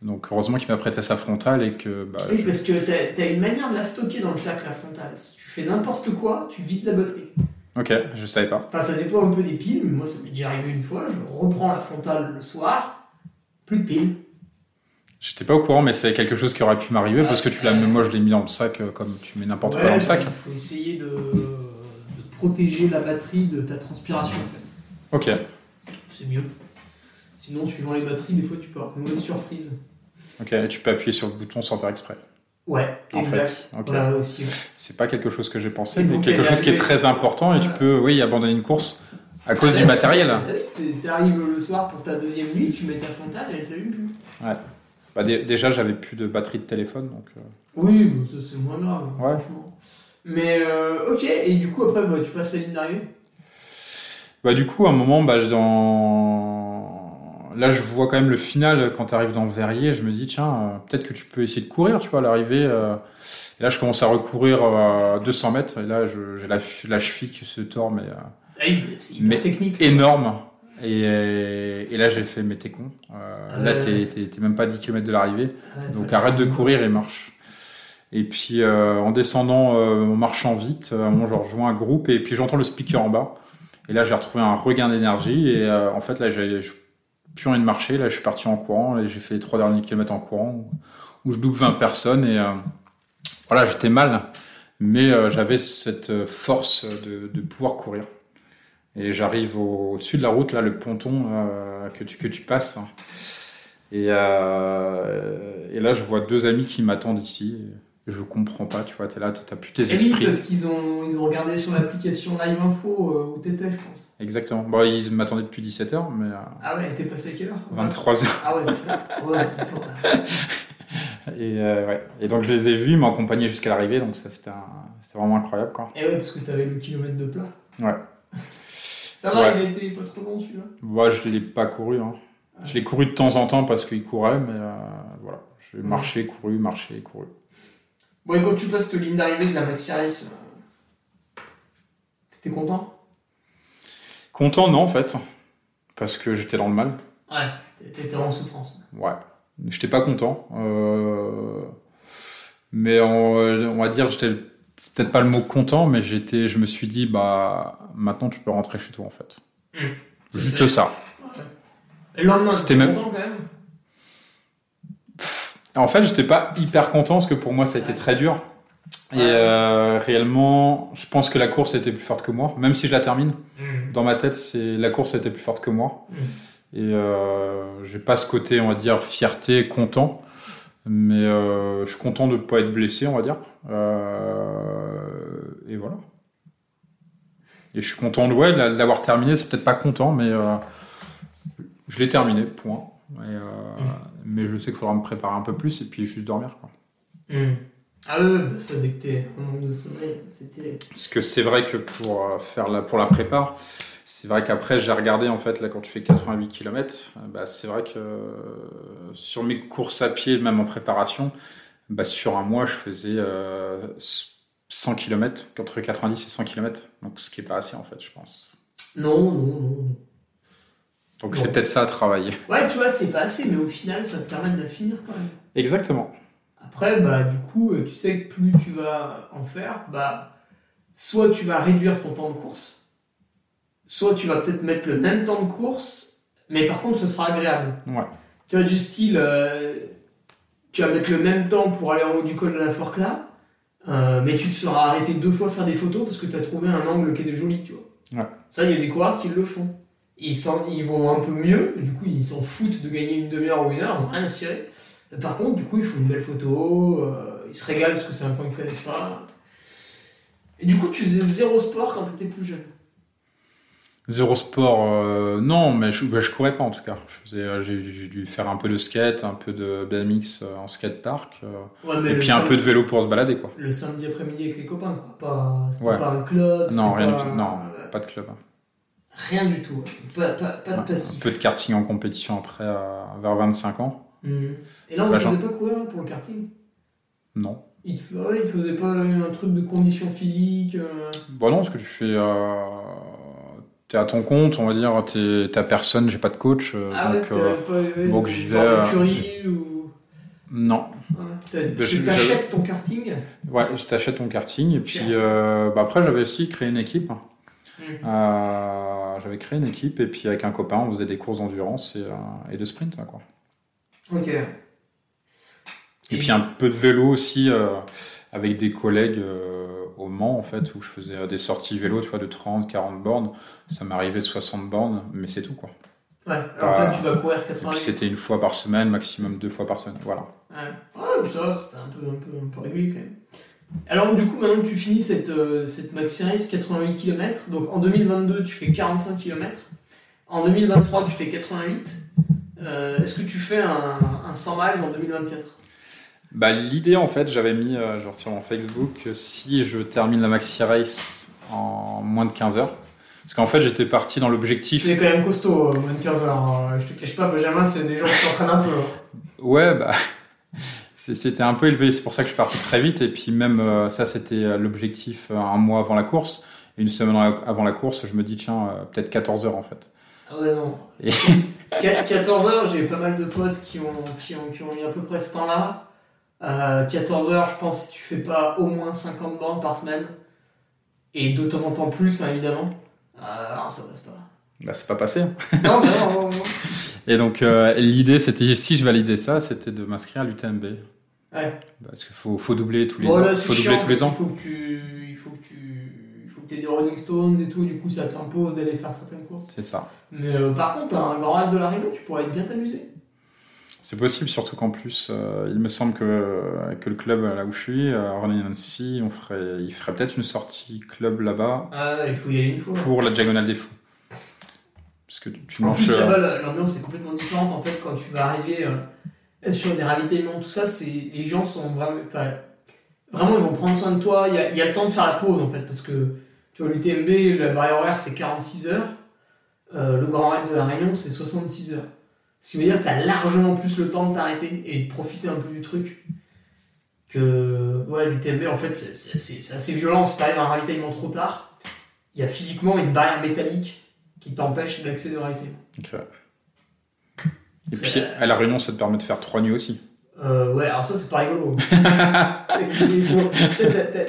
Donc heureusement qu'il m'a prêté sa frontale et que bah, Oui, je- parce que t'as t'as une manière de la stocker dans le sac, la frontale. Si tu fais n'importe quoi, tu vides la batterie. Ok, je savais pas. Enfin, ça dépend un peu des piles, mais moi, ça m'est déjà arrivé une fois. Je reprends la frontale le soir, plus de piles. J'étais pas au courant, mais c'est quelque chose qui aurait pu m'arriver parce que tu l'as, moi je l'ai mis dans le sac euh, comme tu mets n'importe quoi dans le sac. Il faut essayer de, de protéger la batterie de ta transpiration, en fait. Ok. C'est mieux. Sinon, suivant les batteries, des fois, tu peux avoir une mauvaise surprise. Ok, tu peux appuyer sur le bouton sans faire exprès. Ouais, En exact. fait, ok. Ouais, aussi. ouais. C'est pas quelque chose que j'ai pensé, Et mais donc, quelque chose qui est très important et tu Ouais. peux, oui, abandonner une course à cause du Ouais, matériel. (laughs) ouais, T'arrives le soir pour ta deuxième nuit, tu mets ta frontale et elle s'allume plus. Bah, dé- déjà, j'avais plus de batterie de téléphone, donc. euh, Oui, bon, ça c'est moins grave, Ouais. franchement. Mais euh, ok, et du coup après bah, tu passes la ligne d'arrivée? Bah, du coup, à un moment, bah, dans... là, je vois quand même le final quand tu arrives dans le verrier. Je me dis, tiens, euh, peut-être que tu peux essayer de courir, tu vois, à l'arrivée. euh. Et là, je commence à recourir euh, 200 mètres. Et là, je- j'ai la, la cheville qui se tord, mais Ah oui, Mais technique. énorme. Et, et là, j'ai fait, mais t'es con. Euh, Là, t'es- même pas à 10 km de l'arrivée. Ouais, Donc arrête de courir et marche. Et puis en descendant, en marchant vite, à moment, je rejoins un groupe et puis j'entends le speaker en bas. Et là j'ai retrouvé un regain d'énergie et euh, en fait là j'ai plus envie de marcher. Là je suis parti en courant et j'ai fait les trois derniers kilomètres en courant où je double 20 personnes et euh, voilà j'étais mal, mais euh, j'avais cette force de, pouvoir courir. Et j'arrive au- au-dessus de la route là le ponton euh, que tu passes. Euh, et là, je vois deux amis qui m'attendent ici. Je comprends pas, tu vois, t'es là, t'as plus tes oui, esprits. parce qu'ils ont, ils ont regardé sur l'application Live Info euh, où t'étais, je pense. Exactement. Bon, ils m'attendaient depuis 17h, mais euh, Ah ouais, t'es passé à quelle heure? 23h. Ah ouais, putain. Ouais, putain. (laughs) Et, euh, ouais. et donc, je les ai vus, ils m'ont accompagné jusqu'à l'arrivée, donc ça, c'était un- vraiment incroyable, quoi. Et ouais, parce que t'avais le kilomètre de plat. Ouais. (laughs) Ça va, Ouais. il été pas trop long celui-là? Moi, je l'ai pas couru. Hein. Je l'ai couru de temps en temps parce qu'il courait, mais euh, voilà. J'ai marché, couru, marché, couru. Bon, et quand tu passes cette ligne d'arrivée de la Maxi Race, euh, T'étais content? Content, non, en fait. Parce que j'étais dans le mal. Ouais, t'étais en souffrance. Ouais. J'étais pas content. Euh, Mais on, on va dire, j'étais c'est peut-être pas le mot content, mais j'étais, je me suis dit, bah, maintenant tu peux rentrer chez toi, en fait. Mmh. Juste ça. Et le lendemain, C'était même- content quand même? En fait, j'étais pas hyper content parce que pour moi, ça a été très dur. Et euh, réellement, je pense que la course était plus forte que moi, même si je la termine. Mmh. Dans ma tête, c'est la course était plus forte que moi. Mm. Et euh, j'ai pas ce côté, on va dire, fierté, content. Mais euh, je suis content de ne pas être blessé, on va dire. Et voilà. Et je suis content de ouais, de la- de l'avoir terminé. C'est peut-être pas content, mais je l'ai terminé, point. Et, euh, Mm. Mais je sais qu'il faudra me préparer un peu plus et puis juste dormir. Quoi. Mmh. Ah ouais, bah ça, dès que t'es en manque de sommeil, c'était... Parce que c'est vrai que pour euh, faire la, pour la prépa, c'est vrai qu'après j'ai regardé en fait là quand tu fais 88 km, bah, c'est vrai que euh, sur mes courses à pied, même en préparation, bah, sur un mois je faisais euh, 100 km, entre 90 et 100 km, donc ce qui est pas assez en fait je pense. Non, non, non. Donc Bon. c'est peut-être ça à travailler. Ouais, tu vois, c'est pas assez, mais au final, ça te permet de la finir quand même. Exactement. Après, bah, du coup, euh, tu sais que plus tu vas en faire, bah, soit tu vas réduire ton temps de course, soit tu vas peut-être mettre le même temps de course, mais par contre, ce sera agréable. Ouais. Tu vois, du style, euh, tu vas mettre le même temps pour aller en haut du col de la Forclaz, euh, mais tu te seras arrêté deux fois faire des photos parce que tu as trouvé un angle qui était joli, tu vois. Ouais. Ça, il y a des coureurs qui le font. Ils, ils vont un peu mieux, du coup, ils s'en foutent de gagner une demi-heure ou une heure, ils n'ont rien à cirer. Par contre, du coup, il faut une belle photo, euh, ils se régalent parce que c'est un coin qu'ils connaissent pas. Et du coup, tu faisais zéro sport quand tu étais plus jeune. Zéro sport, euh, non, mais je, bah, je courais pas en tout cas. Euh, J'ai dû faire un peu de skate, un peu de BMX en skatepark, euh, Ouais, mais et puis un peu de vélo pour se balader quoi. Le samedi après-midi avec les copains, quoi. Pas, c'était Ouais. pas un club, Non, rien pas- du tout. Non, pas de club. Rien du tout. Pas, pas, pas de Un passif. peu de karting en compétition après, euh, vers 25 ans. Mhm. Et là, on ne Bah, faisait pas courir là, pour le karting? Non. il te, te faisait pas un truc de condition physique euh, Bon, non, parce que tu fais. Euh, T'es à ton compte, on va dire, t'es t'as personne, j'ai pas de coach. Ah donc, ouais, pas ouais, donc j'y vais, ou... non. Ouais, Bah, tu je- t'achètes ton karting? Ouais, je t'achète ton karting. Et puis bah, après, j'avais aussi créé une équipe. Mhm. Euh, j'avais créé une équipe et puis avec un copain, on faisait des courses d'endurance et, euh, et de sprint. Quoi. Ok. Et puis un peu de vélo aussi euh, avec des collègues au Mans en fait où je faisais des sorties vélo tu vois de 30 40 bornes ça m'arrivait de 60 bornes mais c'est tout quoi Ouais, alors là, tu vas courir et 80 puis c'était une fois par semaine maximum deux fois par semaine voilà Ouais, ouais ça, c'était un peu, un, peu, un peu régulier quand même. Alors, du coup, maintenant que tu finis cette, euh, cette maxi race 88 km, donc en 2022, tu fais 45 km. En 2023, tu fais 88. Euh, Est-ce que tu fais un, un 100 miles en 2024 bah l'idée en fait j'avais mis euh, genre sur mon Facebook que si je termine la maxi race en moins de 15 heures parce qu'en fait j'étais parti dans l'objectif C'est quand même costaud, euh, moins de 15 heures. hein. Je te cache pas, Benjamin, c'est des gens qui s'entraînent un peu. hein. Ouais, bah, c'était un peu élevé. C'est pour ça que je suis parti très vite. Et puis même euh, ça, c'était euh, l'objectif euh, un mois avant la course. Et une semaine avant la course, je me dis, tiens, peut-être 14 heures en fait. Ah ouais, non. Et- (laughs) 14 heures, j'ai pas mal de potes qui ont, qui ont, qui ont mis à peu près ce temps-là. Euh, 14 heures, je pense, si tu fais pas au moins 50 bornes par semaine, et de temps en temps plus, hein, évidemment, euh, non, ça passe pas. Bah, c'est pas passé. Non, mais (laughs) non, non, non. Et donc, euh, l'idée, c'était, si je validais ça, c'était de m'inscrire à l'UTMB. Ouais. Parce qu'il faut, faut doubler tous les Bon, ans. là, faut doubler tous les parce ans. qu'il faut que tu, il faut que tu, il faut que aies des Rolling Stones et tout, du coup, ça t'impose d'aller faire certaines courses. C'est ça. Mais euh, par contre, un grand raid de la Réunion, tu pourrais bien t'amuser. C'est possible, surtout qu'en plus, euh, il me semble que, que le club là où je suis, euh, Running Nancy, on ferait, il ferait peut-être une sortie club là-bas Ah, il faut y aller une fois. pour la diagonale des fous. Parce que tu- En plus, euh, là-bas, la- l'ambiance est complètement différente. En fait, quand tu vas arriver euh, sur des ravitaillements, tout ça, c'est les gens sont vraiment. vraiment, ils vont prendre soin de toi. Il y a, il y a le temps de faire la pause, en fait, parce que tu vois, l'UTMB, la barrière horaire, c'est 46 heures. Euh, le Grand Raid de la Réunion, c'est 66 heures. Ce qui veut dire que tu as largement plus le temps de t'arrêter et de profiter un peu du truc. Que ouais, l'UTMB, en fait, c'est- c'est assez violent si tu arrives à un ravitaillement trop tard. il y a physiquement une barrière métallique qui t'empêche d'accéder au réalité. Ok. Et puis, à La Réunion, ça te permet de faire trois nuits aussi. Euh, ouais, alors ça, c'est pas rigolo. (laughs) Tu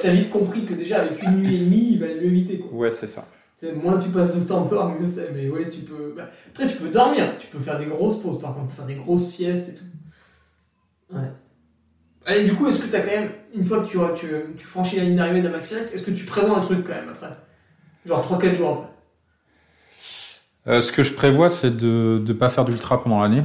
t'as- vite compris que déjà, avec une nuit et demie, il valait mieux éviter. Quoi. Ouais, c'est ça. Tu moins tu passes de temps dehors, mieux c'est. Mais ouais, tu peux. bah, après, tu peux dormir. Tu peux faire des grosses pauses, par contre. Faire des grosses siestes et tout. Ouais. Et du coup, est-ce que t'as quand même, une fois que tu, tu, tu franchis la ligne d'arrivée de la Maxi est-ce que tu prévois un truc quand même après? Genre 3-4 jours après Euh, ce que je prévois, c'est de ne pas faire d'ultra pendant l'année,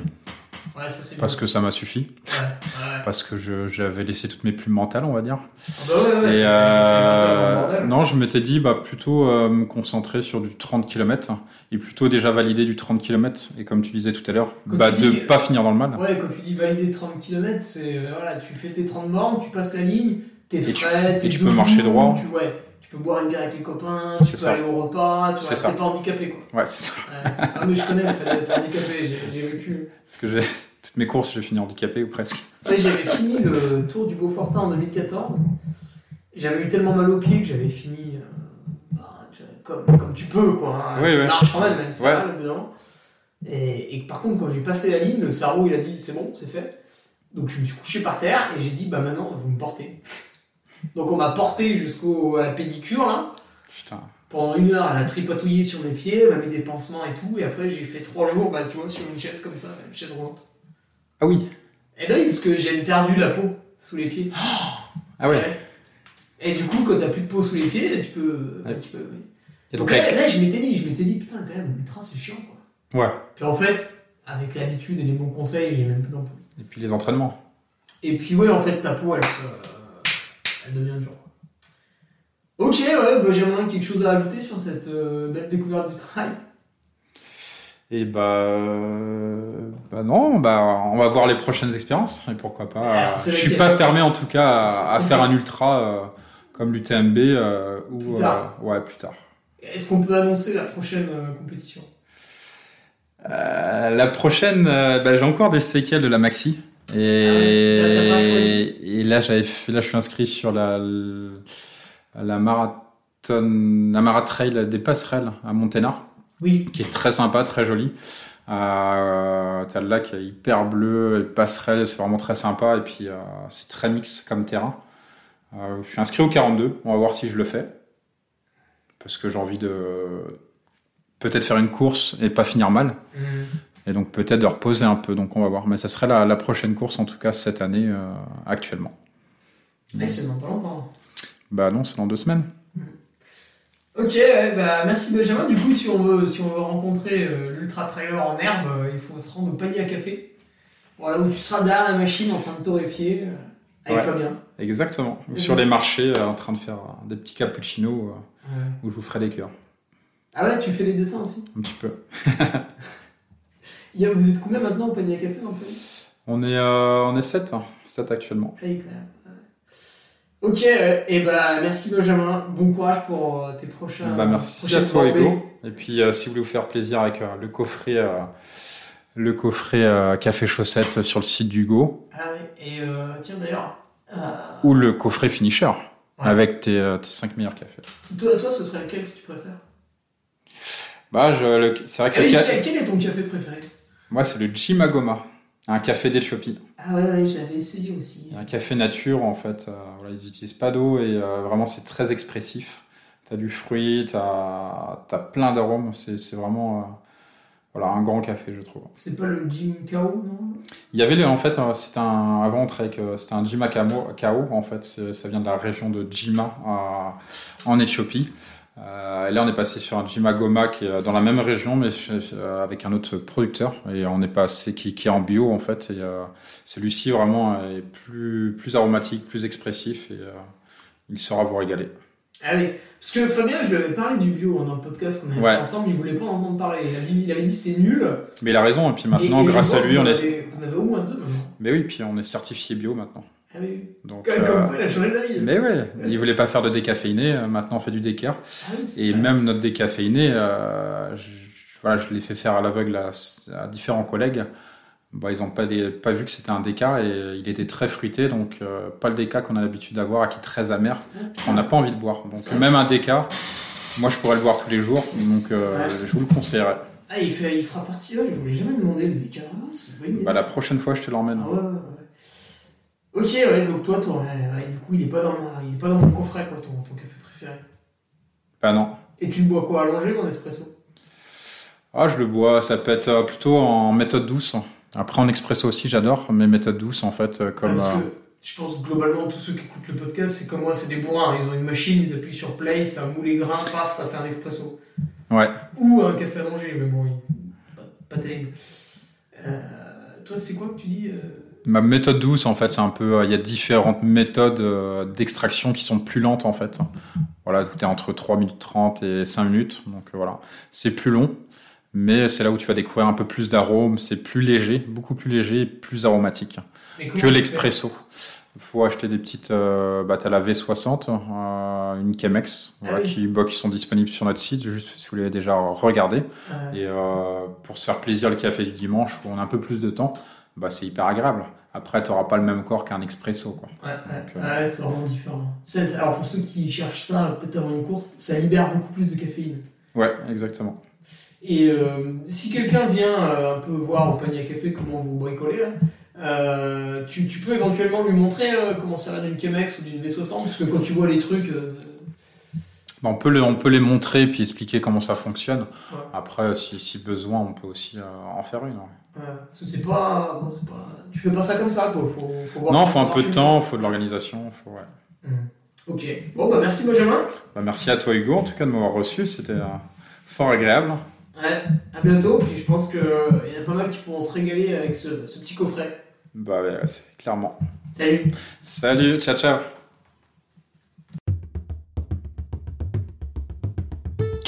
Ouais, ça c'est parce bien. que ça m'a suffi. Ouais, ouais. Parce que je- j'avais laissé toutes mes plumes mentales, on va dire. Ah bah ouais, ouais. Et euh, non, je m'étais dit bah, plutôt euh, me concentrer sur du 30 km et plutôt déjà valider du 30 km. Et comme tu disais tout à l'heure, bah, tu de dis- pas finir dans le mal. Ouais, quand tu dis valider 30 km, c'est euh, voilà, tu fais tes 30 bornes, tu passes la ligne, t'es tu- frais, t'es et tu peux marcher droit. Tu, ouais, tu peux boire une bière avec les copains, tu peux ça. aller au repas, tu vois, t'es pas handicapé quoi. Ouais, c'est ça. Ouais. Ah, mais je connais le fait d'être handicapé, j'ai vécu. Parce que j'ai (laughs) toutes mes courses, j'ai fini handicapé ou presque. Ouais, j'avais fini le tour du Beaufortin en 2014. J'avais eu tellement mal aux pieds que j'avais fini euh, bah, comme, comme tu peux quoi. hein. Oui, tu oui. marches quand même, même si Ouais. mal au. Et, et par contre, quand j'ai passé la ligne, le cerveau il a dit c'est bon, c'est fait. Donc je me suis couché par terre et j'ai dit bah maintenant vous me portez. Donc on m'a porté jusqu'au à la pédicure là. Putain. Pendant une heure, elle a tripatouillé sur mes pieds, elle m'a mis des pansements et tout. Et après, j'ai fait trois jours, bah, tu vois, sur une chaise comme ça, une chaise roulante. Ah oui. Et ben oui, parce que j'ai perdu la peau sous les pieds. (gasps) Ah ouais. Ouais. Et du coup, quand t'as plus de peau sous les pieds, tu peux. Ouais. tu peux oui. Et Donc donc, là, je m'étais dit, je m'étais dit, putain, quand même, l'ultra, c'est chiant, quoi. Ouais. Puis en fait, avec l'habitude et les bons conseils, j'ai même plus d'ampoule. Et puis les entraînements. Et puis, ouais, en fait, ta peau, elle, se- elle devient quoi. Ok, ouais, bah, j'aimerais quelque chose à ajouter sur cette euh, belle découverte du trail. Et bah, euh, bah non, bah on va voir les prochaines expériences et pourquoi pas. je suis pas fermé en tout cas à, faire un ultra euh, comme l'UTMB euh, ou Plus tard. euh, ouais plus tard. Est-ce qu'on peut annoncer la prochaine compétition? La prochaine, bah, j'ai encore des séquelles de la maxi et, Ah ouais, t'as- t'as pas choisi et là j'avais là je suis inscrit sur la la marathon la maratrail des passerelles à Monténard. Oui. qui est très sympa, très joli. Euh, t'as le lac hyper bleu, les passerelles, c'est vraiment très sympa. Et puis, euh, c'est très mix comme terrain. Euh, je suis inscrit au 42, on va voir si je le fais. Parce que j'ai envie de peut-être faire une course et pas finir mal. Et donc peut-être de reposer un peu, donc on va voir. Mais ça serait la, la prochaine course, en tout cas cette année, euh, actuellement. Eh, c'est dans pas longtemps. Bah non, c'est dans deux semaines. Ok, ouais, bah, merci Benjamin. Du coup, si on veut, si on veut rencontrer euh, l'ultra trailer en herbe, euh, il faut se rendre au panier à café. Voilà, où tu seras derrière la machine en train de torréfier avec Ouais. Fabien. Exactement. Ou. Sur les marchés, en train de faire des petits cappuccinos où je vous ferai les cœurs. Ah ouais, tu fais les dessins aussi? Un petit peu. (laughs) Vous êtes combien maintenant au panier à café en fait On est, euh, on est 7, 7 actuellement. Ah oui, quand même. ouais. Ok, euh, et bah merci Benjamin. Bon courage pour euh, tes prochains. Bah, merci à toi. Hugo. Et puis euh, si vous voulez vous faire plaisir avec le coffret, le coffret café chaussette sur le site d'Hugo Ah ouais, et tiens d'ailleurs. ou le coffret finisher Ouais. avec tes, tes 5 meilleurs cafés. toi, toi, ce serait lequel que tu préfères? Bah, je, le- c'est vrai que Ah oui, le ca- quel est ton café préféré? Moi c'est le Jimagoma, un café d'Éthiopie. Ah ouais, ouais, je l'avais essayé aussi. Un café nature en fait. euh, voilà, ils n'utilisent pas d'eau et euh, vraiment c'est très expressif. T'as du fruit, t'as as plein d'arômes. C'est vraiment euh, voilà un grand café je trouve. C'est pas le Jim Kao, non? Il y avait le, en fait, c'était un, avant c'était un Jima Kao, en fait, ça vient de la région de Jima, en Éthiopie. Euh, et là, on est passé sur un Jima Goma qui est dans la même région, mais euh, avec un autre producteur. Et on est passé, qui, qui est en bio, en fait. Et euh, celui-ci, vraiment, est plus, plus aromatique, plus expressif, et il saura vous régaler. Ah oui, parce que Fabien, je lui avais parlé du bio hein, dans le podcast qu'on avait Ouais. fait ensemble, il voulait pas en entendre parler. Il, a dit- il avait dit c'était nul. Mais il a raison, et puis maintenant, Et- et je grâce à lui, on est. avez- vous en avez au moins deux maintenant. Mais oui, puis on est certifié bio maintenant. Ah oui, Donc, comme, euh, quoi, il a changé d'avis. mais ouais, il voulait pas faire de décaféiné, euh, maintenant on fait du décart. Ah oui, Et vrai. même notre décaféiné, euh, je, voilà, je l'ai fait faire à l'aveugle à, à différents collègues. Bah, ils n'ont pas, des- pas vu que c'était un déca et il était très fruité, donc euh, pas le déca qu'on a l'habitude d'avoir, qui est très amer, qu'on n'a pas envie de boire. Donc même un déca, moi, je pourrais le boire tous les jours, donc Ouais. je vous le conseillerais. Ah, il, fait, il fera partie, ouais, je ne l'ai jamais demandé le DK. Ah, Bah, la prochaine fois, je te l'emmène. Ah ouais. Ok, ouais, donc toi, ouais, du coup, il est pas dans, ma, il est pas dans mon coffret, quoi, ton, ton café préféré. Bah non. Et tu bois quoi, allongé, mon espresso? Ah, je le bois, ça peut être euh, plutôt en méthode douce. Après, en expresso aussi, j'adore, mais méthode douce, en fait, euh, comme... Ah, parce euh, que je pense que globalement, tous ceux qui écoutent le podcast, c'est comme moi, c'est des bourrins. Ils ont une machine, ils appuient sur play, ça moule les grains, paf, ça fait un espresso. Ouais. Ou un café allongé, mais bon, il- pas, pas terrible. Euh, toi, c'est quoi que tu dis euh Ma méthode douce, en fait, c'est un peu... euh, Il y a différentes méthodes euh, d'extraction qui sont plus lentes, en fait. Voilà, tout est entre 3 minutes 30 et 5 minutes, donc euh, voilà. C'est plus long, mais c'est là où tu vas découvrir un peu plus d'arômes, c'est plus léger, beaucoup plus léger et plus aromatique. Que l'expresso. Il faut acheter des petites. Euh, bah, t'as la V60, euh, une Chemex, Ah voilà, oui. qui, bah, qui sont disponibles sur notre site, juste si vous l'avez déjà regardé. Et euh, pour se faire plaisir le café du dimanche, où on a un peu plus de temps, bah, c'est hyper agréable. Après, tu n'auras pas le même corps qu'un expresso. Quoi. Ouais, ouais, euh, ouais, c'est vraiment différent. Alors pour ceux qui cherchent ça, peut-être avant une course, ça libère beaucoup plus de caféine. Ouais, exactement. Et euh, si quelqu'un vient euh, un peu voir au panier à café comment vous bricolez, euh, tu, tu peux éventuellement lui montrer comment ça va d'une Chemex ou d'une V60, parce que quand tu vois les trucs, on, peut le- on peut les montrer et puis expliquer comment ça fonctionne. Ouais. Après, si, si besoin, on peut aussi euh, en faire une. ouais. ouais, parce que c'est pas, bon, c'est pas, tu fais pas ça comme ça, quoi. Faut, faut voir Non, faut un peu de temps, faut de l'organisation. Faut. Hmm. Ok. Bon bah merci Benjamin. Bah, merci à toi, Hugo, en tout cas, de m'avoir reçu. C'était euh, fort agréable. Ouais. À bientôt. Puis je pense que euh, il y en a pas mal qui pourront se régaler avec ce, ce petit coffret. Bah, ouais, clairement. Salut. Salut, ciao, ciao.